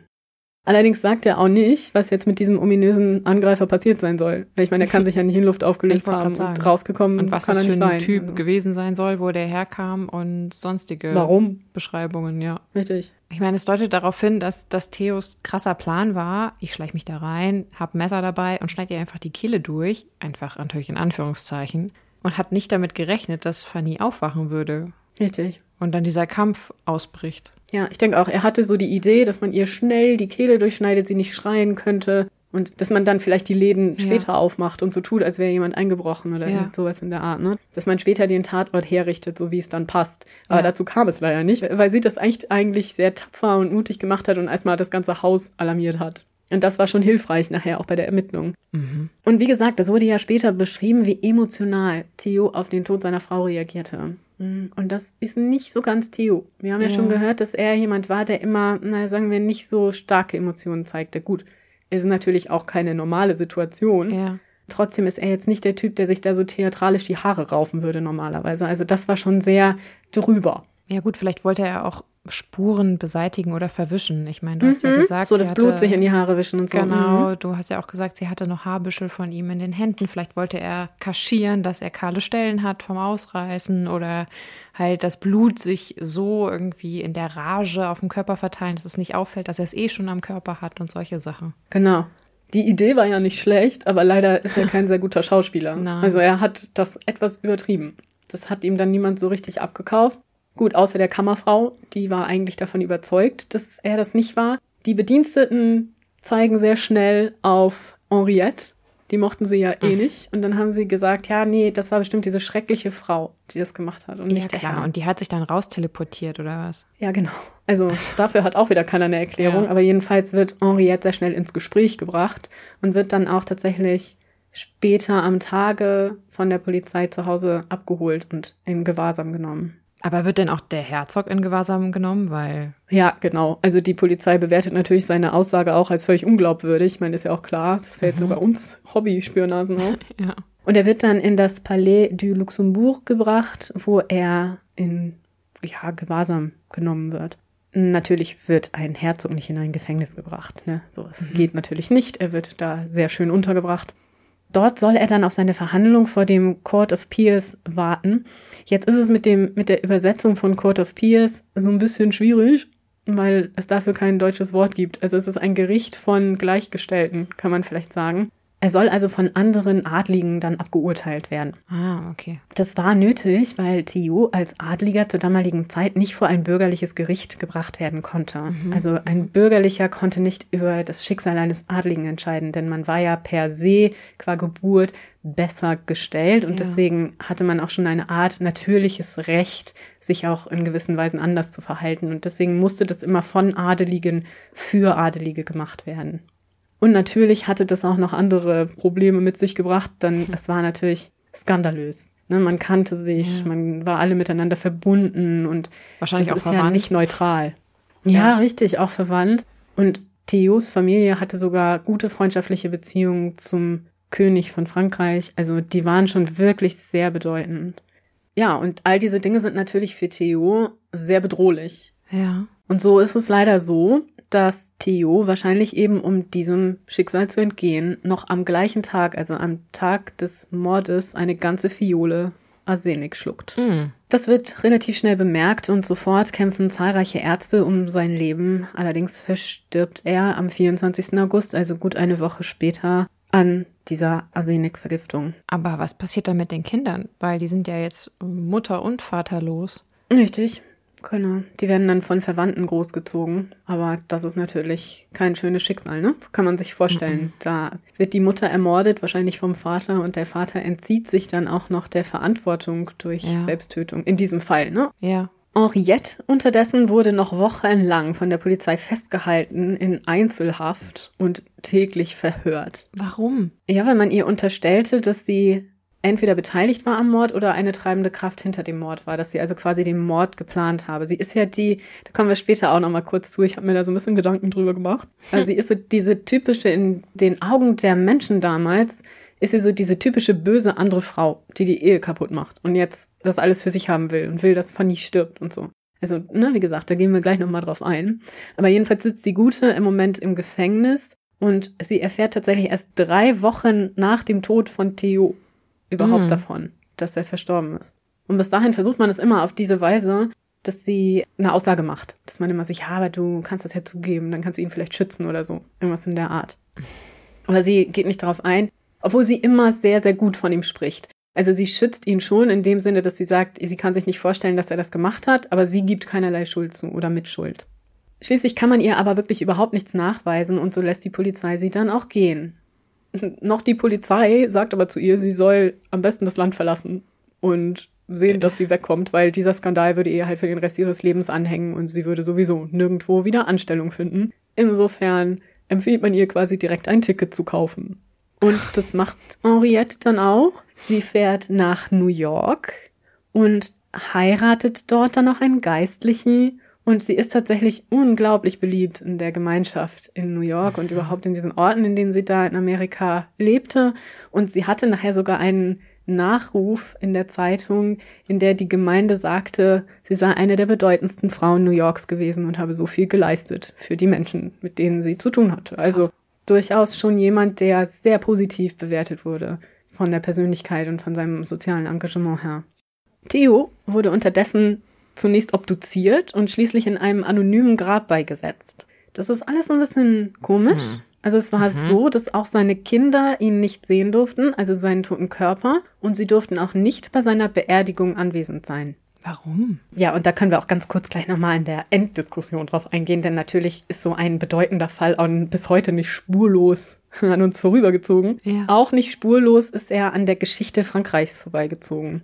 Allerdings sagt er auch nicht, was jetzt mit diesem ominösen Angreifer passiert sein soll. Ich meine, er kann sich ja nicht in Luft aufgelöst haben grad und sagen. rausgekommen Und was kann das er für nicht ein sein. Typ Also, gewesen sein soll, wo der herkam und sonstige Warum? Beschreibungen, ja. Richtig. Ich meine, es deutet darauf hin, dass das Theos krasser Plan war. Ich schleiche mich da rein, hab Messer dabei und schneide ihr einfach die Kehle durch. Einfach natürlich in Anführungszeichen. Und hat nicht damit gerechnet, dass Fanny aufwachen würde. Richtig. Und dann dieser Kampf ausbricht. Ja, ich denke auch, er hatte so die Idee, dass man ihr schnell die Kehle durchschneidet, sie nicht schreien könnte und dass man dann vielleicht die Läden Ja. später aufmacht und so tut, als wäre jemand eingebrochen oder Ja. sowas in der Art, ne? Dass man später den Tatort herrichtet, so wie es dann passt. Aber Ja. dazu kam es leider nicht, weil sie das eigentlich, eigentlich sehr tapfer und mutig gemacht hat und erstmal das ganze Haus alarmiert hat. Und das war schon hilfreich nachher auch bei der Ermittlung. Mhm. Und wie gesagt, das wurde ja später beschrieben, wie emotional Theo auf den Tod seiner Frau reagierte. Mm, Und das ist nicht so ganz Theo. Wir haben ja, Ja. schon gehört, dass er jemand war, der immer, na, sagen wir, nicht so starke Emotionen zeigte. Gut, ist natürlich auch keine normale Situation. Ja. Trotzdem ist er jetzt nicht der Typ, der sich da so theatralisch die Haare raufen würde normalerweise. Also das war schon sehr drüber. Ja gut, vielleicht wollte er auch Spuren beseitigen oder verwischen. Ich meine, du hast ja gesagt, Mhm. so das Blut hatte- sich in die Haare wischen und so. Genau, Mhm. du hast ja auch gesagt, sie hatte noch Haarbüschel von ihm in den Händen. Vielleicht wollte er kaschieren, dass er kahle Stellen hat vom Ausreißen oder halt das Blut sich so irgendwie in der Rage auf dem Körper verteilen, dass es nicht auffällt, dass er es eh schon am Körper hat und solche Sachen. Genau. Die Idee war ja nicht schlecht, aber leider ist er kein sehr guter Schauspieler. Nein. Also er hat das etwas übertrieben. Das hat ihm dann niemand so richtig abgekauft. Gut, außer der Kammerfrau, die war eigentlich davon überzeugt, dass er das nicht war. Die Bediensteten zeigen sehr schnell auf Henriette. Die mochten sie ja eh nicht. Und dann haben sie gesagt, ja, nee, das war bestimmt diese schreckliche Frau, die das gemacht hat und Ja nicht klar, und die hat sich dann rausteleportiert oder was? Ja, genau. Also dafür hat auch wieder keiner eine Erklärung, Ja. aber jedenfalls wird Henriette sehr schnell ins Gespräch gebracht und wird dann auch tatsächlich später am Tage von der Polizei zu Hause abgeholt und in Gewahrsam genommen. Aber wird denn auch der Herzog in Gewahrsam genommen? Weil, Ja, genau. Also die Polizei bewertet natürlich seine Aussage auch als völlig unglaubwürdig. Ich meine, ist ja auch klar, das fällt sogar uns Hobby-Spürnasen auf. ja. Und er wird dann in das Palais du Luxembourg gebracht, wo er in ja, Gewahrsam genommen wird. Natürlich wird ein Herzog nicht in ein Gefängnis gebracht. Ne? So, es geht natürlich nicht. Er wird da sehr schön untergebracht. Dort soll er dann auf seine Verhandlung vor dem Court of Peers warten. Jetzt ist es mit dem, mit der Übersetzung von Court of Peers so ein bisschen schwierig, weil es dafür kein deutsches Wort gibt. Also es ist ein Gericht von Gleichgestellten, kann man vielleicht sagen. Er soll also von anderen Adligen dann abgeurteilt werden. Ah, okay. Das war nötig, weil Theo als Adliger zur damaligen Zeit nicht vor ein bürgerliches Gericht gebracht werden konnte. Also ein Bürgerlicher konnte nicht über das Schicksal eines Adligen entscheiden, denn man war ja per se qua Geburt besser gestellt und Ja. deswegen hatte man auch schon eine Art natürliches Recht, sich auch in gewissen Weisen anders zu verhalten und deswegen musste das immer von Adeligen für Adelige gemacht werden. Und natürlich hatte das auch noch andere Probleme mit sich gebracht, denn es war natürlich skandalös. Ne, man kannte sich, Ja. man war alle miteinander verbunden und Wahrscheinlich das auch ist ja verwandt. nicht neutral. Ja, Ja. richtig, auch verwandt. Und Theos Familie hatte sogar gute freundschaftliche Beziehungen zum König von Frankreich. Also die waren schon wirklich sehr bedeutend. Ja, und all diese Dinge sind natürlich für Theo sehr bedrohlich. Ja. Und so ist es leider so, dass Theo wahrscheinlich eben, um diesem Schicksal zu entgehen, noch am gleichen Tag, also am Tag des Mordes, eine ganze Fiole Arsenik schluckt. Mm. Das wird relativ schnell bemerkt und sofort kämpfen zahlreiche Ärzte um sein Leben. Allerdings verstirbt er am 24. August, also gut eine Woche später, an dieser Arsenikvergiftung. Aber was passiert dann mit den Kindern? Weil die sind ja jetzt Mutter und vaterlos. Richtig. Genau. Die werden dann von Verwandten großgezogen. Aber das ist natürlich kein schönes Schicksal, ne? Das kann man sich vorstellen. Mhm. Da wird die Mutter ermordet, wahrscheinlich vom Vater, und der Vater entzieht sich dann auch noch der Verantwortung durch Ja. Selbsttötung. In diesem Fall, ne? Ja. Henriette unterdessen wurde noch wochenlang von der Polizei festgehalten in Einzelhaft und täglich verhört. Warum? Ja, weil man ihr unterstellte, dass sie entweder beteiligt war am Mord oder eine treibende Kraft hinter dem Mord war, dass sie also quasi den Mord geplant habe. Sie ist ja die, da kommen wir später auch noch mal kurz zu, ich habe mir da so ein bisschen Gedanken drüber gemacht. Also sie ist so diese typische, in den Augen der Menschen damals, ist sie so diese typische böse andere Frau, die die Ehe kaputt macht und jetzt das alles für sich haben will und will, dass Fanny stirbt und so. Also, ne, wie gesagt, da gehen wir gleich noch mal drauf ein. Aber jedenfalls sitzt die Gute im Moment im Gefängnis und sie erfährt tatsächlich erst drei Wochen nach dem Tod von Theo überhaupt Mhm. davon, dass er verstorben ist. Und bis dahin versucht man es immer auf diese Weise, dass sie eine Aussage macht. Dass man immer so, ja, aber du kannst das ja zugeben, dann kannst du ihn vielleicht schützen oder so. Irgendwas in der Art. Aber sie geht nicht darauf ein, obwohl sie immer sehr, sehr gut von ihm spricht. Also sie schützt ihn schon in dem Sinne, dass sie sagt, sie kann sich nicht vorstellen, dass er das gemacht hat, aber sie gibt keinerlei Schuld zu oder Mitschuld. Schließlich kann man ihr aber wirklich überhaupt nichts nachweisen und so lässt die Polizei sie dann auch gehen. Noch die Polizei sagt aber zu ihr, sie soll am besten das Land verlassen und sehen, dass sie wegkommt, weil dieser Skandal würde ihr halt für den Rest ihres Lebens anhängen und sie würde sowieso nirgendwo wieder Anstellung finden. Insofern empfiehlt man ihr quasi direkt ein Ticket zu kaufen. Und das macht Henriette dann auch. Sie fährt nach New York und heiratet dort dann noch einen Geistlichen. Und sie ist tatsächlich unglaublich beliebt in der Gemeinschaft in New York und überhaupt in diesen Orten, in denen sie da in Amerika lebte. Und sie hatte nachher sogar einen Nachruf in der Zeitung, in der die Gemeinde sagte, sie sei eine der bedeutendsten Frauen New Yorks gewesen und habe so viel geleistet für die Menschen, mit denen sie zu tun hatte. Also durchaus schon jemand, der sehr positiv bewertet wurde von der Persönlichkeit und von seinem sozialen Engagement her. Theo wurde unterdessen zunächst obduziert und schließlich in einem anonymen Grab beigesetzt. Das ist alles ein bisschen komisch. Also es war so, dass auch seine Kinder ihn nicht sehen durften, also seinen toten Körper, und sie durften auch nicht bei seiner Beerdigung anwesend sein. Warum? Ja, und da können wir auch ganz kurz gleich nochmal in der Enddiskussion drauf eingehen, denn natürlich ist so ein bedeutender Fall auch bis heute nicht spurlos an uns vorübergezogen. Ja. Auch nicht spurlos ist er an der Geschichte Frankreichs vorbeigezogen.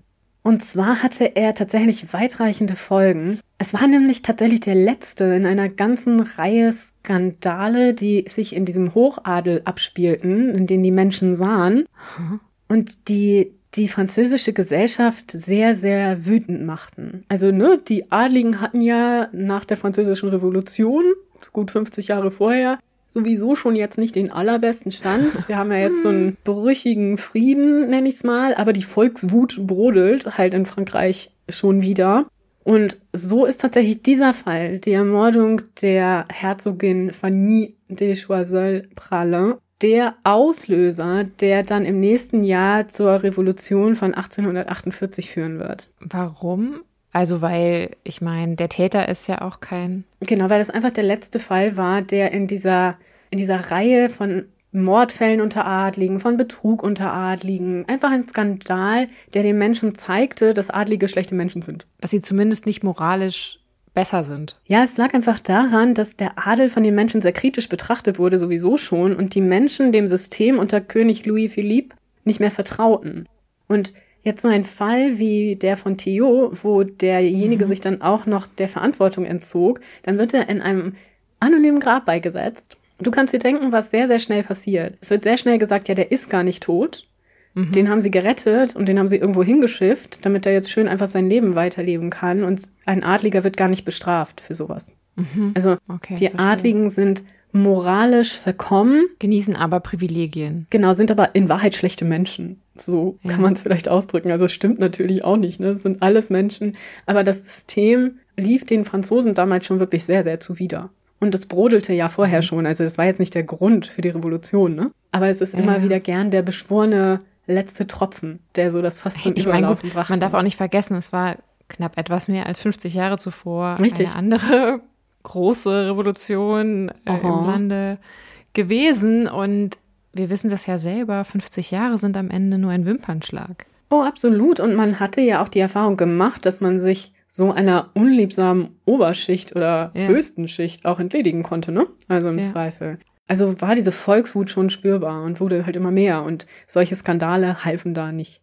Und zwar hatte er tatsächlich weitreichende Folgen. Es war nämlich tatsächlich der letzte in einer ganzen Reihe Skandale, die sich in diesem Hochadel abspielten, in denen die Menschen sahen und die die französische Gesellschaft sehr, sehr wütend machten. Also, ne, die Adligen hatten ja nach der französischen Revolution, gut 50 Jahre vorher, sowieso schon jetzt nicht den allerbesten Stand. Wir haben ja jetzt so einen brüchigen Frieden, nenne ich es mal, aber die Volkswut brodelt halt in Frankreich schon wieder. Und so ist tatsächlich dieser Fall, die Ermordung der Herzogin Fanny de Choiseul-Pralin, der Auslöser, der dann im nächsten Jahr zur Revolution von 1848 führen wird. Warum? Also, weil, ich meine, der Täter ist ja auch kein. Genau, weil das einfach der letzte Fall war, der in dieser, in dieser Reihe von Mordfällen unter Adligen, von Betrug unter Adligen, einfach ein Skandal, der den Menschen zeigte, dass Adlige schlechte Menschen sind. dass sie zumindest nicht moralisch besser sind. Ja, es lag einfach daran, dass der Adel von den Menschen sehr kritisch betrachtet wurde, sowieso schon, und die Menschen dem System unter König Louis Philippe nicht mehr vertrauten. Und jetzt so ein Fall wie der von Theo, wo derjenige sich dann auch noch der Verantwortung entzog, dann wird er in einem anonymen Grab beigesetzt. Du kannst dir denken, was sehr, sehr schnell passiert. Es wird sehr schnell gesagt, ja, der ist gar nicht tot. Den haben sie gerettet und den haben sie irgendwo hingeschifft, damit er jetzt schön einfach sein Leben weiterleben kann. Und ein Adliger wird gar nicht bestraft für sowas. Also Okay, die verstehe. Adligen sind moralisch verkommen, Genießen aber Privilegien. genau, sind aber in Wahrheit schlechte Menschen. So Ja. kann man es vielleicht ausdrücken. Also es stimmt natürlich auch nicht, ne? Es sind alles Menschen. Aber das System lief den Franzosen damals schon wirklich sehr, sehr zuwider. Und das brodelte ja vorher mhm. schon. Also das war jetzt nicht der Grund für die Revolution, ne? Aber es ist ja. immer wieder gern der beschworene letzte Tropfen, der so das fast zum ich Überlaufen mein, gut, brachte. Man darf auch nicht vergessen, es war knapp etwas mehr als 50 Jahre zuvor Richtig. eine andere große Revolution äh, im Lande gewesen und wir wissen das ja selber, 50 Jahre sind am Ende nur ein Wimpernschlag. Oh, absolut. Und man hatte ja auch die Erfahrung gemacht, dass man sich so einer unliebsamen Oberschicht oder ja. höchsten Schicht auch entledigen konnte, ne? Also im ja. Zweifel. Also war diese Volkswut schon spürbar und wurde halt immer mehr und solche Skandale halfen da nicht.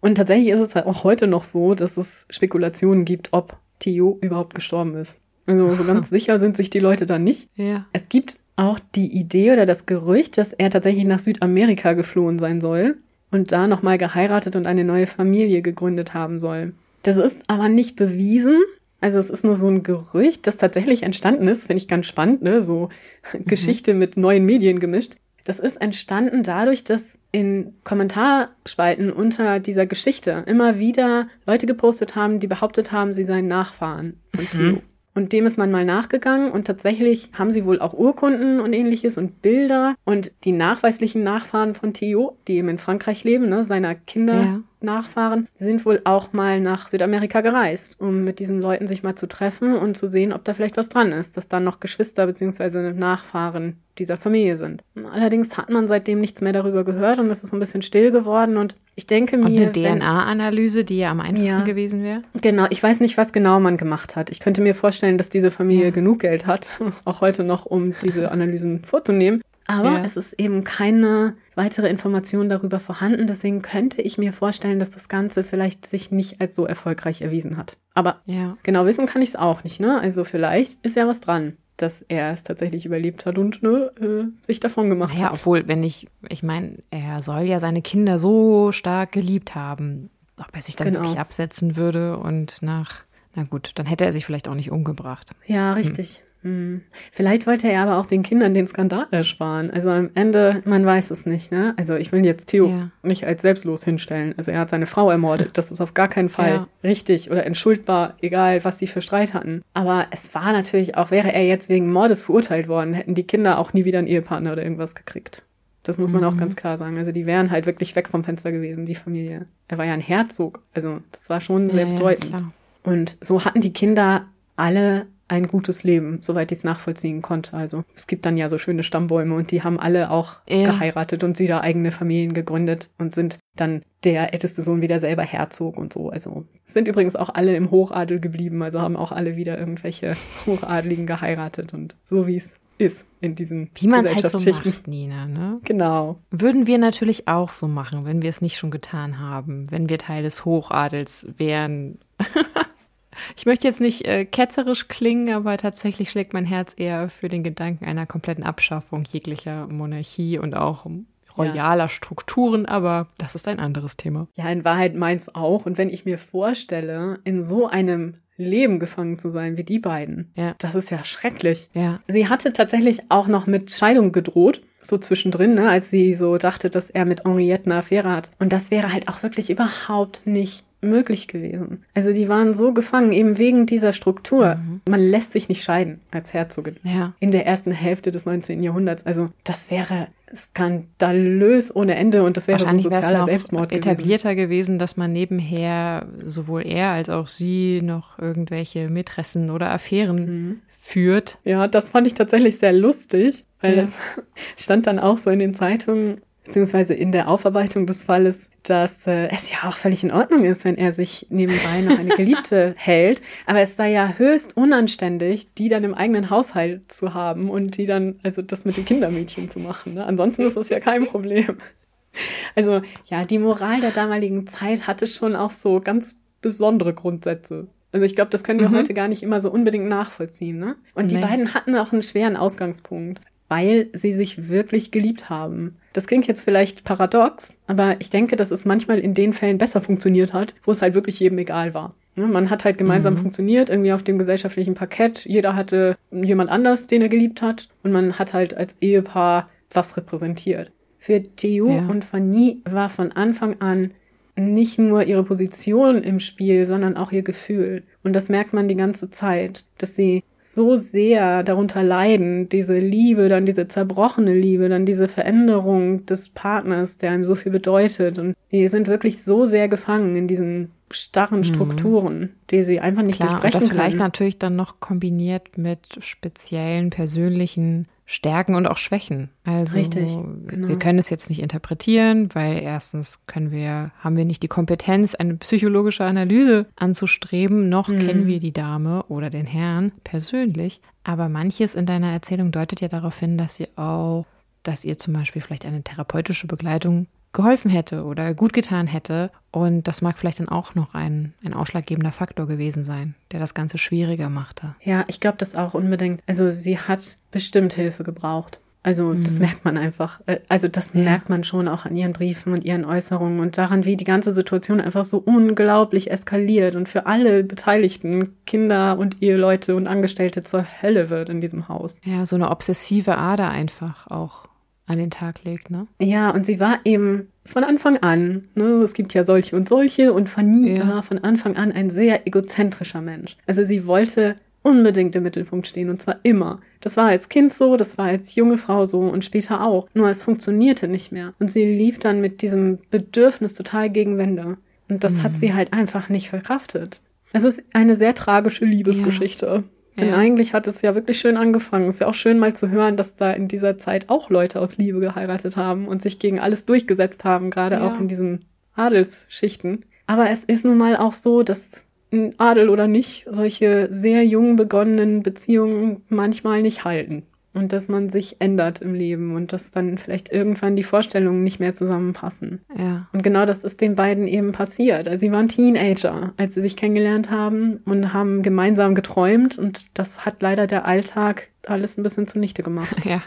Und tatsächlich ist es halt auch heute noch so, dass es Spekulationen gibt, ob Theo überhaupt gestorben ist. Also so ganz sicher sind sich die Leute da nicht. Ja. Es gibt auch die Idee oder das Gerücht, dass er tatsächlich nach Südamerika geflohen sein soll und da nochmal geheiratet und eine neue Familie gegründet haben soll. Das ist aber nicht bewiesen. Also es ist nur so ein Gerücht, das tatsächlich entstanden ist, finde ich ganz spannend, ne? So mhm. Geschichte mit neuen Medien gemischt. Das ist entstanden dadurch, dass in Kommentarspalten unter dieser Geschichte immer wieder Leute gepostet haben, die behauptet haben, sie seien Nachfahren von mhm. Theo. Und dem ist man mal nachgegangen und tatsächlich haben sie wohl auch Urkunden und ähnliches und Bilder und die nachweislichen Nachfahren von Theo, die eben in Frankreich leben, ne, seiner Kinder. Ja. Nachfahren sind wohl auch mal nach Südamerika gereist, um mit diesen Leuten sich mal zu treffen und zu sehen, ob da vielleicht was dran ist, dass dann noch Geschwister bzw. Nachfahren dieser Familie sind. Allerdings hat man seitdem nichts mehr darüber gehört und es ist ein bisschen still geworden und ich denke mir. Und eine DNA-Analyse, die ja am einfachsten ja, gewesen wäre? Genau, ich weiß nicht, was genau man gemacht hat. Ich könnte mir vorstellen, dass diese Familie ja. genug Geld hat, auch heute noch, um diese Analysen vorzunehmen. Aber ja. es ist eben keine weitere Information darüber vorhanden. Deswegen könnte ich mir vorstellen, dass das Ganze vielleicht sich nicht als so erfolgreich erwiesen hat. Aber ja. genau wissen kann ich es auch nicht, ne? Also vielleicht ist ja was dran, dass er es tatsächlich überlebt hat und ne, äh, sich davon gemacht naja, hat. Ja, obwohl, wenn ich, ich meine, er soll ja seine Kinder so stark geliebt haben, ob er sich dann genau. wirklich absetzen würde und nach na gut, dann hätte er sich vielleicht auch nicht umgebracht. Ja, richtig. Hm. Hm. Vielleicht wollte er aber auch den Kindern den Skandal ersparen. Also am Ende, man weiß es nicht, ne? Also ich will jetzt Theo ja. nicht als selbstlos hinstellen. Also er hat seine Frau ermordet. Das ist auf gar keinen Fall ja. richtig oder entschuldbar, egal was die für Streit hatten. Aber es war natürlich auch, wäre er jetzt wegen Mordes verurteilt worden, hätten die Kinder auch nie wieder einen Ehepartner oder irgendwas gekriegt. Das muss man mhm. auch ganz klar sagen. Also die wären halt wirklich weg vom Fenster gewesen, die Familie. Er war ja ein Herzog. Also das war schon sehr ja, bedeutend. Und so hatten die Kinder alle ein gutes Leben, soweit ich es nachvollziehen konnte. Also es gibt dann ja so schöne Stammbäume und die haben alle auch ja. geheiratet und sie da eigene Familien gegründet und sind dann der älteste Sohn wieder selber Herzog und so. Also sind übrigens auch alle im Hochadel geblieben, also haben auch alle wieder irgendwelche Hochadligen geheiratet und so wie es ist in diesen Wie man es halt so macht, Nina, ne? Genau. Würden wir natürlich auch so machen, wenn wir es nicht schon getan haben, wenn wir Teil des Hochadels wären. Ich möchte jetzt nicht äh, ketzerisch klingen, aber tatsächlich schlägt mein Herz eher für den Gedanken einer kompletten Abschaffung jeglicher Monarchie und auch royaler ja. Strukturen, aber das ist ein anderes Thema. Ja, in Wahrheit meins auch. Und wenn ich mir vorstelle, in so einem Leben gefangen zu sein wie die beiden, ja. das ist ja schrecklich. Ja. Sie hatte tatsächlich auch noch mit Scheidung gedroht so zwischendrin, ne, als sie so dachte, dass er mit Henriette eine Affäre hat. Und das wäre halt auch wirklich überhaupt nicht möglich gewesen. Also die waren so gefangen, eben wegen dieser Struktur. Mhm. Man lässt sich nicht scheiden als Herzogin. Ja. In der ersten Hälfte des 19. Jahrhunderts. Also das wäre skandalös ohne Ende und das wäre so ein sozialer Selbstmord etablierter gewesen. gewesen, dass man nebenher sowohl er als auch sie noch irgendwelche Mätressen oder Affären mhm. führt. Ja, das fand ich tatsächlich sehr lustig, weil ja. das stand dann auch so in den Zeitungen, beziehungsweise in der Aufarbeitung des Falles, dass äh, es ja auch völlig in Ordnung ist, wenn er sich nebenbei noch eine Geliebte hält. Aber es sei ja höchst unanständig, die dann im eigenen Haushalt zu haben und die dann, also das mit den Kindermädchen zu machen. Ne? Ansonsten ist das ja kein Problem. Also ja, die Moral der damaligen Zeit hatte schon auch so ganz besondere Grundsätze. Also ich glaube, das können wir mhm. heute gar nicht immer so unbedingt nachvollziehen. Ne? Und nee. die beiden hatten auch einen schweren Ausgangspunkt weil sie sich wirklich geliebt haben. Das klingt jetzt vielleicht paradox, aber ich denke, dass es manchmal in den Fällen besser funktioniert hat, wo es halt wirklich jedem egal war. Ne, man hat halt gemeinsam mhm. funktioniert, irgendwie auf dem gesellschaftlichen Parkett. Jeder hatte jemand anders, den er geliebt hat. Und man hat halt als Ehepaar was repräsentiert. Für Theo ja. und Fanny war von Anfang an nicht nur ihre Position im Spiel, sondern auch ihr Gefühl. Und das merkt man die ganze Zeit, dass sie so sehr darunter leiden, diese Liebe, dann diese zerbrochene Liebe, dann diese Veränderung des Partners, der einem so viel bedeutet. Und die sind wirklich so sehr gefangen in diesen starren mhm. Strukturen, mhm. die sie einfach nicht Klar, durchbrechen und das können. vielleicht natürlich dann noch kombiniert mit speziellen persönlichen Stärken und auch Schwächen. Also Richtig, genau. wir können es jetzt nicht interpretieren, weil erstens können wir, haben wir nicht die Kompetenz, eine psychologische Analyse anzustreben, noch mhm. kennen wir die Dame oder den Herrn persönlich. Aber manches in deiner Erzählung deutet ja darauf hin, dass ihr auch, dass ihr zum Beispiel vielleicht eine therapeutische Begleitung geholfen hätte oder gut getan hätte. Und das mag vielleicht dann auch noch ein, ein ausschlaggebender Faktor gewesen sein, der das Ganze schwieriger machte. Ja, ich glaube das auch unbedingt. Also sie hat bestimmt Hilfe gebraucht. Also mhm. das merkt man einfach. Äh, also das ja. merkt man schon auch an ihren Briefen und ihren Äußerungen und daran, wie die ganze Situation einfach so unglaublich eskaliert und für alle Beteiligten, Kinder und Eheleute und Angestellte zur Hölle wird in diesem Haus. Ja, so eine obsessive Ader einfach auch an den Tag legt, ne? Ja, und sie war eben von Anfang an, ne, es gibt ja solche und solche und Fanny ja. war von Anfang an ein sehr egozentrischer Mensch. Also sie wollte unbedingt im Mittelpunkt stehen und zwar immer. Das war als Kind so, das war als junge Frau so und später auch. Nur es funktionierte nicht mehr. Und sie lief dann mit diesem Bedürfnis total gegen Wände. Und das mhm. hat sie halt einfach nicht verkraftet. Es ist eine sehr tragische Liebesgeschichte. Ja. Denn ja. eigentlich hat es ja wirklich schön angefangen. Ist ja auch schön mal zu hören, dass da in dieser Zeit auch Leute aus Liebe geheiratet haben und sich gegen alles durchgesetzt haben, gerade ja. auch in diesen Adelsschichten. Aber es ist nun mal auch so, dass Adel oder nicht solche sehr jung begonnenen Beziehungen manchmal nicht halten und dass man sich ändert im Leben und dass dann vielleicht irgendwann die Vorstellungen nicht mehr zusammenpassen. Ja. Und genau das ist den beiden eben passiert. Also sie waren Teenager, als sie sich kennengelernt haben und haben gemeinsam geträumt und das hat leider der Alltag alles ein bisschen zunichte gemacht. Ja,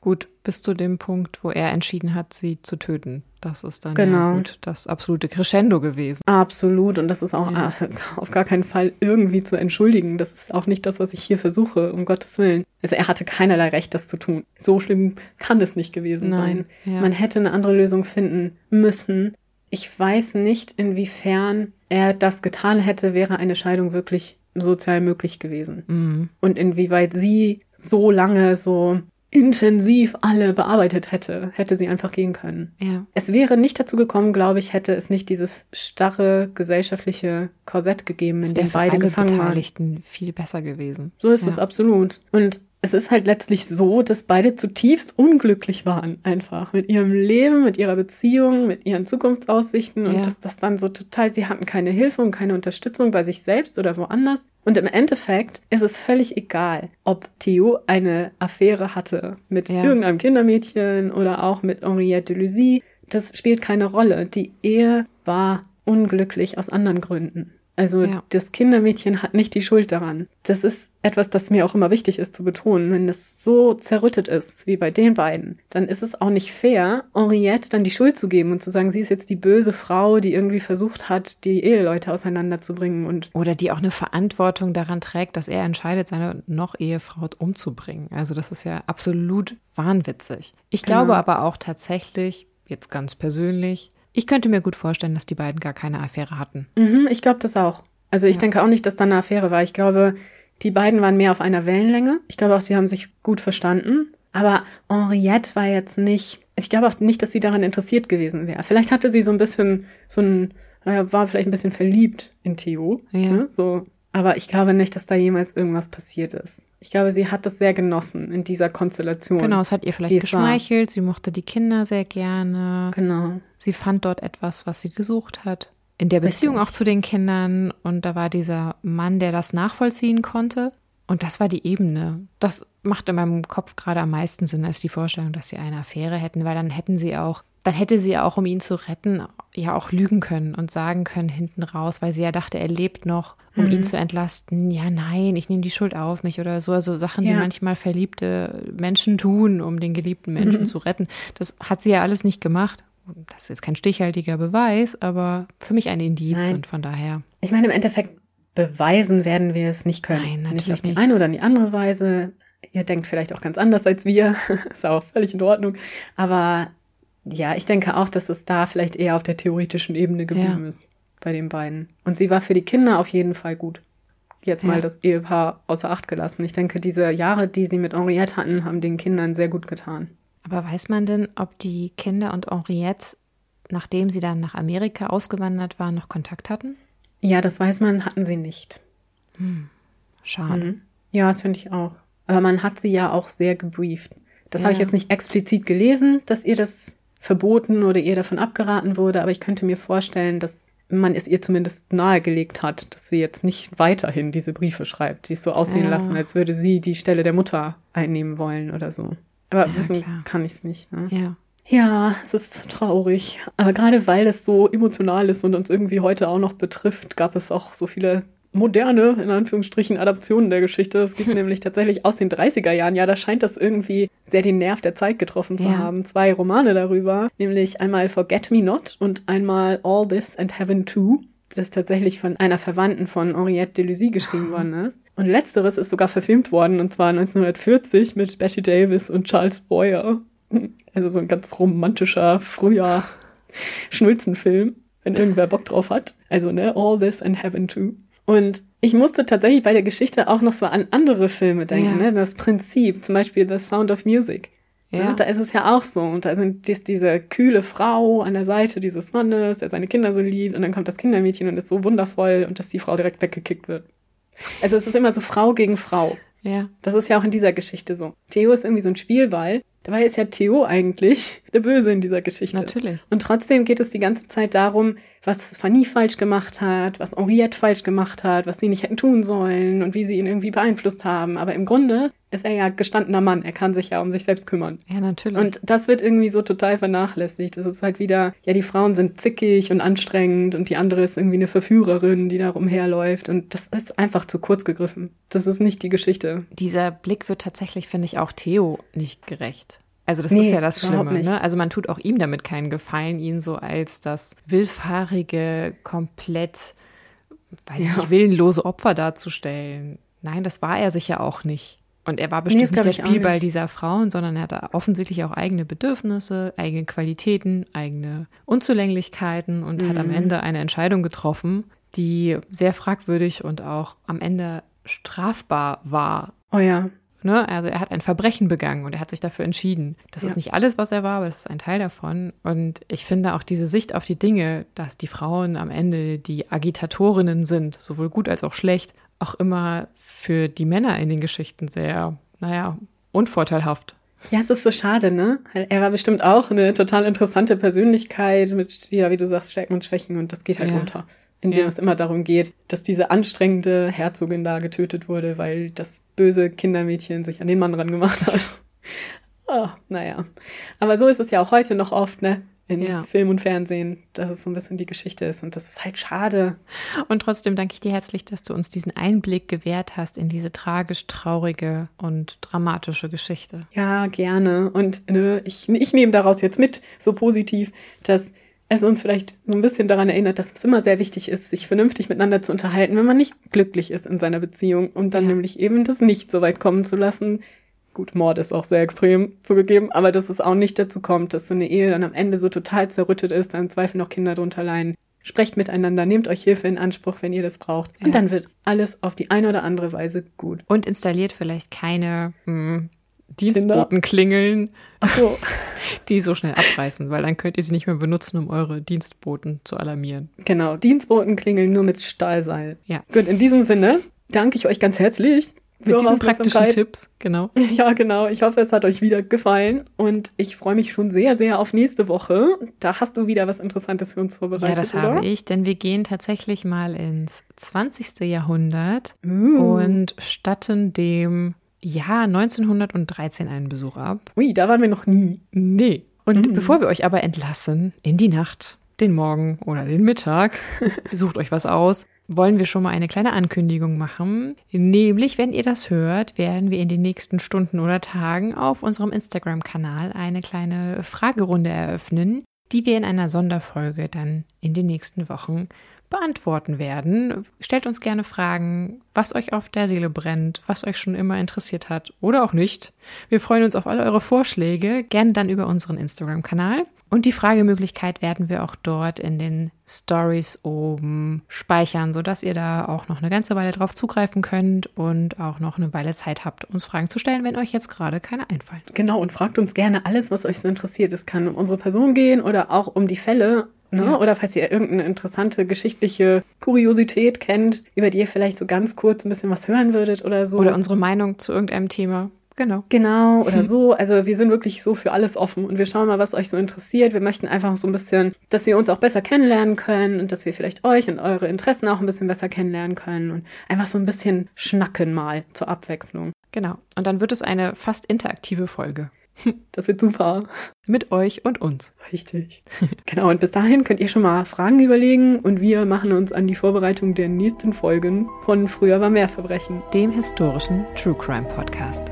gut, bis zu dem Punkt, wo er entschieden hat, sie zu töten. Das ist dann genau. ja gut das absolute Crescendo gewesen. Absolut. Und das ist auch ja. auf gar keinen Fall irgendwie zu entschuldigen. Das ist auch nicht das, was ich hier versuche, um Gottes Willen. Also er hatte keinerlei Recht, das zu tun. So schlimm kann es nicht gewesen Nein. sein. Ja. Man hätte eine andere Lösung finden müssen. Ich weiß nicht, inwiefern er das getan hätte, wäre eine Scheidung wirklich sozial möglich gewesen. Mhm. Und inwieweit sie so lange so intensiv alle bearbeitet hätte, hätte sie einfach gehen können. Ja. Es wäre nicht dazu gekommen, glaube ich, hätte es nicht dieses starre gesellschaftliche Korsett gegeben, in dem beide gefangen waren. Beteiligten viel besser gewesen. So ist ja. es absolut. Und es ist halt letztlich so, dass beide zutiefst unglücklich waren, einfach mit ihrem Leben, mit ihrer Beziehung, mit ihren Zukunftsaussichten und ja. dass das dann so total, sie hatten keine Hilfe und keine Unterstützung bei sich selbst oder woanders. Und im Endeffekt ist es völlig egal, ob Theo eine Affäre hatte mit ja. irgendeinem Kindermädchen oder auch mit Henriette de Lucy. Das spielt keine Rolle. Die Ehe war unglücklich aus anderen Gründen. Also ja. das Kindermädchen hat nicht die Schuld daran. Das ist etwas, das mir auch immer wichtig ist zu betonen. Wenn es so zerrüttet ist, wie bei den beiden, dann ist es auch nicht fair, Henriette dann die Schuld zu geben und zu sagen, sie ist jetzt die böse Frau, die irgendwie versucht hat, die Eheleute auseinanderzubringen und oder die auch eine Verantwortung daran trägt, dass er entscheidet, seine noch Ehefrau umzubringen. Also das ist ja absolut wahnwitzig. Ich genau. glaube aber auch tatsächlich, jetzt ganz persönlich, ich könnte mir gut vorstellen, dass die beiden gar keine Affäre hatten. Mhm, ich glaube das auch. Also ich ja. denke auch nicht, dass da eine Affäre war. Ich glaube, die beiden waren mehr auf einer Wellenlänge. Ich glaube auch, sie haben sich gut verstanden. Aber Henriette war jetzt nicht, ich glaube auch nicht, dass sie daran interessiert gewesen wäre. Vielleicht hatte sie so ein bisschen, so ein, war vielleicht ein bisschen verliebt in Theo. Ja. Ne? So aber ich glaube nicht, dass da jemals irgendwas passiert ist. Ich glaube, sie hat das sehr genossen in dieser Konstellation. Genau, es hat ihr vielleicht geschmeichelt. Sie mochte die Kinder sehr gerne. Genau. Sie fand dort etwas, was sie gesucht hat. In der Beziehung Richtig. auch zu den Kindern. Und da war dieser Mann, der das nachvollziehen konnte. Und das war die Ebene. Das macht in meinem Kopf gerade am meisten Sinn als die Vorstellung, dass sie eine Affäre hätten, weil dann hätten sie auch dann hätte sie auch, um ihn zu retten, ja auch lügen können und sagen können hinten raus, weil sie ja dachte, er lebt noch, um mhm. ihn zu entlasten. Ja, nein, ich nehme die Schuld auf mich oder so. Also Sachen, ja. die manchmal verliebte Menschen tun, um den geliebten Menschen mhm. zu retten. Das hat sie ja alles nicht gemacht. Das ist jetzt kein stichhaltiger Beweis, aber für mich ein Indiz nein. und von daher. Ich meine, im Endeffekt beweisen werden wir es nicht können. Nein, natürlich nicht auf die nicht. eine oder die andere Weise. Ihr denkt vielleicht auch ganz anders als wir. ist auch völlig in Ordnung. Aber ja, ich denke auch, dass es da vielleicht eher auf der theoretischen Ebene geblieben ja. ist bei den beiden. Und sie war für die Kinder auf jeden Fall gut. Jetzt mal ja. das Ehepaar außer Acht gelassen. Ich denke, diese Jahre, die sie mit Henriette hatten, haben den Kindern sehr gut getan. Aber weiß man denn, ob die Kinder und Henriette, nachdem sie dann nach Amerika ausgewandert waren, noch Kontakt hatten? Ja, das weiß man, hatten sie nicht. Hm. Schade. Mhm. Ja, das finde ich auch. Aber man hat sie ja auch sehr gebrieft. Das ja. habe ich jetzt nicht explizit gelesen, dass ihr das verboten oder ihr davon abgeraten wurde, aber ich könnte mir vorstellen, dass man es ihr zumindest nahegelegt hat, dass sie jetzt nicht weiterhin diese Briefe schreibt, die es so aussehen ja. lassen, als würde sie die Stelle der Mutter einnehmen wollen oder so. Aber ja, wissen klar. kann ich es nicht. Ne? Ja. Ja, es ist traurig. Aber gerade weil es so emotional ist und uns irgendwie heute auch noch betrifft, gab es auch so viele moderne, in Anführungsstrichen, Adaptionen der Geschichte. Es gibt nämlich tatsächlich aus den 30er Jahren, ja, da scheint das irgendwie sehr den Nerv der Zeit getroffen zu ja. haben. Zwei Romane darüber, nämlich einmal Forget Me Not und einmal All This and Heaven Too das tatsächlich von einer Verwandten von Henriette Delucy geschrieben worden ist. Und letzteres ist sogar verfilmt worden, und zwar 1940 mit Betty Davis und Charles Boyer. Also so ein ganz romantischer, früher Schnulzenfilm, wenn irgendwer Bock drauf hat. Also, ne, All This and Heaven Too. Und ich musste tatsächlich bei der Geschichte auch noch so an andere Filme denken, ja. ne? Das Prinzip, zum Beispiel The Sound of Music. Ja. ja. da ist es ja auch so. Und da sind dies, diese kühle Frau an der Seite dieses Mannes, der seine Kinder so liebt. Und dann kommt das Kindermädchen und ist so wundervoll und dass die Frau direkt weggekickt wird. Also es ist immer so Frau gegen Frau. Ja. Das ist ja auch in dieser Geschichte so. Theo ist irgendwie so ein Spielball. Dabei ist ja Theo eigentlich der Böse in dieser Geschichte. Natürlich. Und trotzdem geht es die ganze Zeit darum, was Fanny falsch gemacht hat, was Henriette falsch gemacht hat, was sie nicht hätten tun sollen und wie sie ihn irgendwie beeinflusst haben. Aber im Grunde ist er ja gestandener Mann. Er kann sich ja um sich selbst kümmern. Ja, natürlich. Und das wird irgendwie so total vernachlässigt. Es ist halt wieder, ja, die Frauen sind zickig und anstrengend und die andere ist irgendwie eine Verführerin, die da rumherläuft. Und das ist einfach zu kurz gegriffen. Das ist nicht die Geschichte. Dieser Blick wird tatsächlich, finde ich, auch Theo nicht gerecht. Also das nee, ist ja das Schlimme. Ne? Also man tut auch ihm damit keinen Gefallen, ihn so als das willfahrige, komplett, weiß ich nicht, willenlose Opfer darzustellen. Nein, das war er sicher auch nicht. Und er war bestimmt nee, nicht der Spielball nicht. dieser Frauen, sondern er hatte offensichtlich auch eigene Bedürfnisse, eigene Qualitäten, eigene Unzulänglichkeiten und mhm. hat am mhm. Ende eine Entscheidung getroffen, die sehr fragwürdig und auch am Ende strafbar war. Oh ja. Ne? Also er hat ein Verbrechen begangen und er hat sich dafür entschieden. Das ja. ist nicht alles, was er war, aber das ist ein Teil davon. Und ich finde auch diese Sicht auf die Dinge, dass die Frauen am Ende die Agitatorinnen sind, sowohl gut als auch schlecht, auch immer für die Männer in den Geschichten sehr, naja, unvorteilhaft. Ja, es ist so schade, ne? Er war bestimmt auch eine total interessante Persönlichkeit mit, ja, wie du sagst, Stärken und Schwächen und das geht halt ja. unter in dem ja. es immer darum geht, dass diese anstrengende Herzogin da getötet wurde, weil das böse Kindermädchen sich an den Mann ran gemacht hat. oh, naja. Aber so ist es ja auch heute noch oft, ne? In ja. Film und Fernsehen, dass es so ein bisschen die Geschichte ist. Und das ist halt schade. Und trotzdem danke ich dir herzlich, dass du uns diesen Einblick gewährt hast in diese tragisch traurige und dramatische Geschichte. Ja, gerne. Und ne, ich, ich nehme daraus jetzt mit, so positiv, dass es uns vielleicht so ein bisschen daran erinnert, dass es immer sehr wichtig ist, sich vernünftig miteinander zu unterhalten, wenn man nicht glücklich ist in seiner Beziehung und dann ja. nämlich eben das nicht so weit kommen zu lassen. Gut, Mord ist auch sehr extrem zugegeben, aber dass es auch nicht dazu kommt, dass so eine Ehe dann am Ende so total zerrüttet ist, dann im Zweifel noch Kinder drunter leiden. Sprecht miteinander, nehmt euch Hilfe in Anspruch, wenn ihr das braucht. Ja. Und dann wird alles auf die eine oder andere Weise gut. Und installiert vielleicht keine mh, hm, Dienstboten klingeln, so. die so schnell abreißen, weil dann könnt ihr sie nicht mehr benutzen, um eure Dienstboten zu alarmieren. Genau, Dienstboten klingeln nur mit Stahlseil. Ja. Gut, in diesem Sinne danke ich euch ganz herzlich. Mit diesen praktischen Tipps, genau. Ja, genau. Ich hoffe, es hat euch wieder gefallen und ich freue mich schon sehr, sehr auf nächste Woche. Da hast du wieder was Interessantes für uns vorbereitet. Ja, das oder? habe ich, denn wir gehen tatsächlich mal ins 20. Jahrhundert uh. und statten dem ja 1913 einen Besuch ab. Ui, da waren wir noch nie. Nee. Und mhm. bevor wir euch aber entlassen in die Nacht, den Morgen oder den Mittag, sucht euch was aus, wollen wir schon mal eine kleine Ankündigung machen. Nämlich, wenn ihr das hört, werden wir in den nächsten Stunden oder Tagen auf unserem Instagram-Kanal eine kleine Fragerunde eröffnen, die wir in einer Sonderfolge dann in den nächsten Wochen beantworten werden. Stellt uns gerne Fragen, was euch auf der Seele brennt, was euch schon immer interessiert hat oder auch nicht. Wir freuen uns auf alle eure Vorschläge, gerne dann über unseren Instagram-Kanal. Und die Fragemöglichkeit werden wir auch dort in den Stories oben speichern, sodass ihr da auch noch eine ganze Weile drauf zugreifen könnt und auch noch eine Weile Zeit habt, uns Fragen zu stellen, wenn euch jetzt gerade keine einfallen. Genau, und fragt uns gerne alles, was euch so interessiert. Es kann um unsere Person gehen oder auch um die Fälle. Ne? Ja. Oder falls ihr irgendeine interessante geschichtliche Kuriosität kennt, über die ihr vielleicht so ganz kurz ein bisschen was hören würdet oder so. Oder unsere Meinung zu irgendeinem Thema. Genau. Genau, oder so. Also wir sind wirklich so für alles offen und wir schauen mal, was euch so interessiert. Wir möchten einfach so ein bisschen, dass wir uns auch besser kennenlernen können und dass wir vielleicht euch und eure Interessen auch ein bisschen besser kennenlernen können und einfach so ein bisschen schnacken mal zur Abwechslung. Genau. Und dann wird es eine fast interaktive Folge. Das wird super. Mit euch und uns. Richtig. genau, und bis dahin könnt ihr schon mal Fragen überlegen und wir machen uns an die Vorbereitung der nächsten Folgen von Früher war mehr Verbrechen. Dem historischen True Crime Podcast.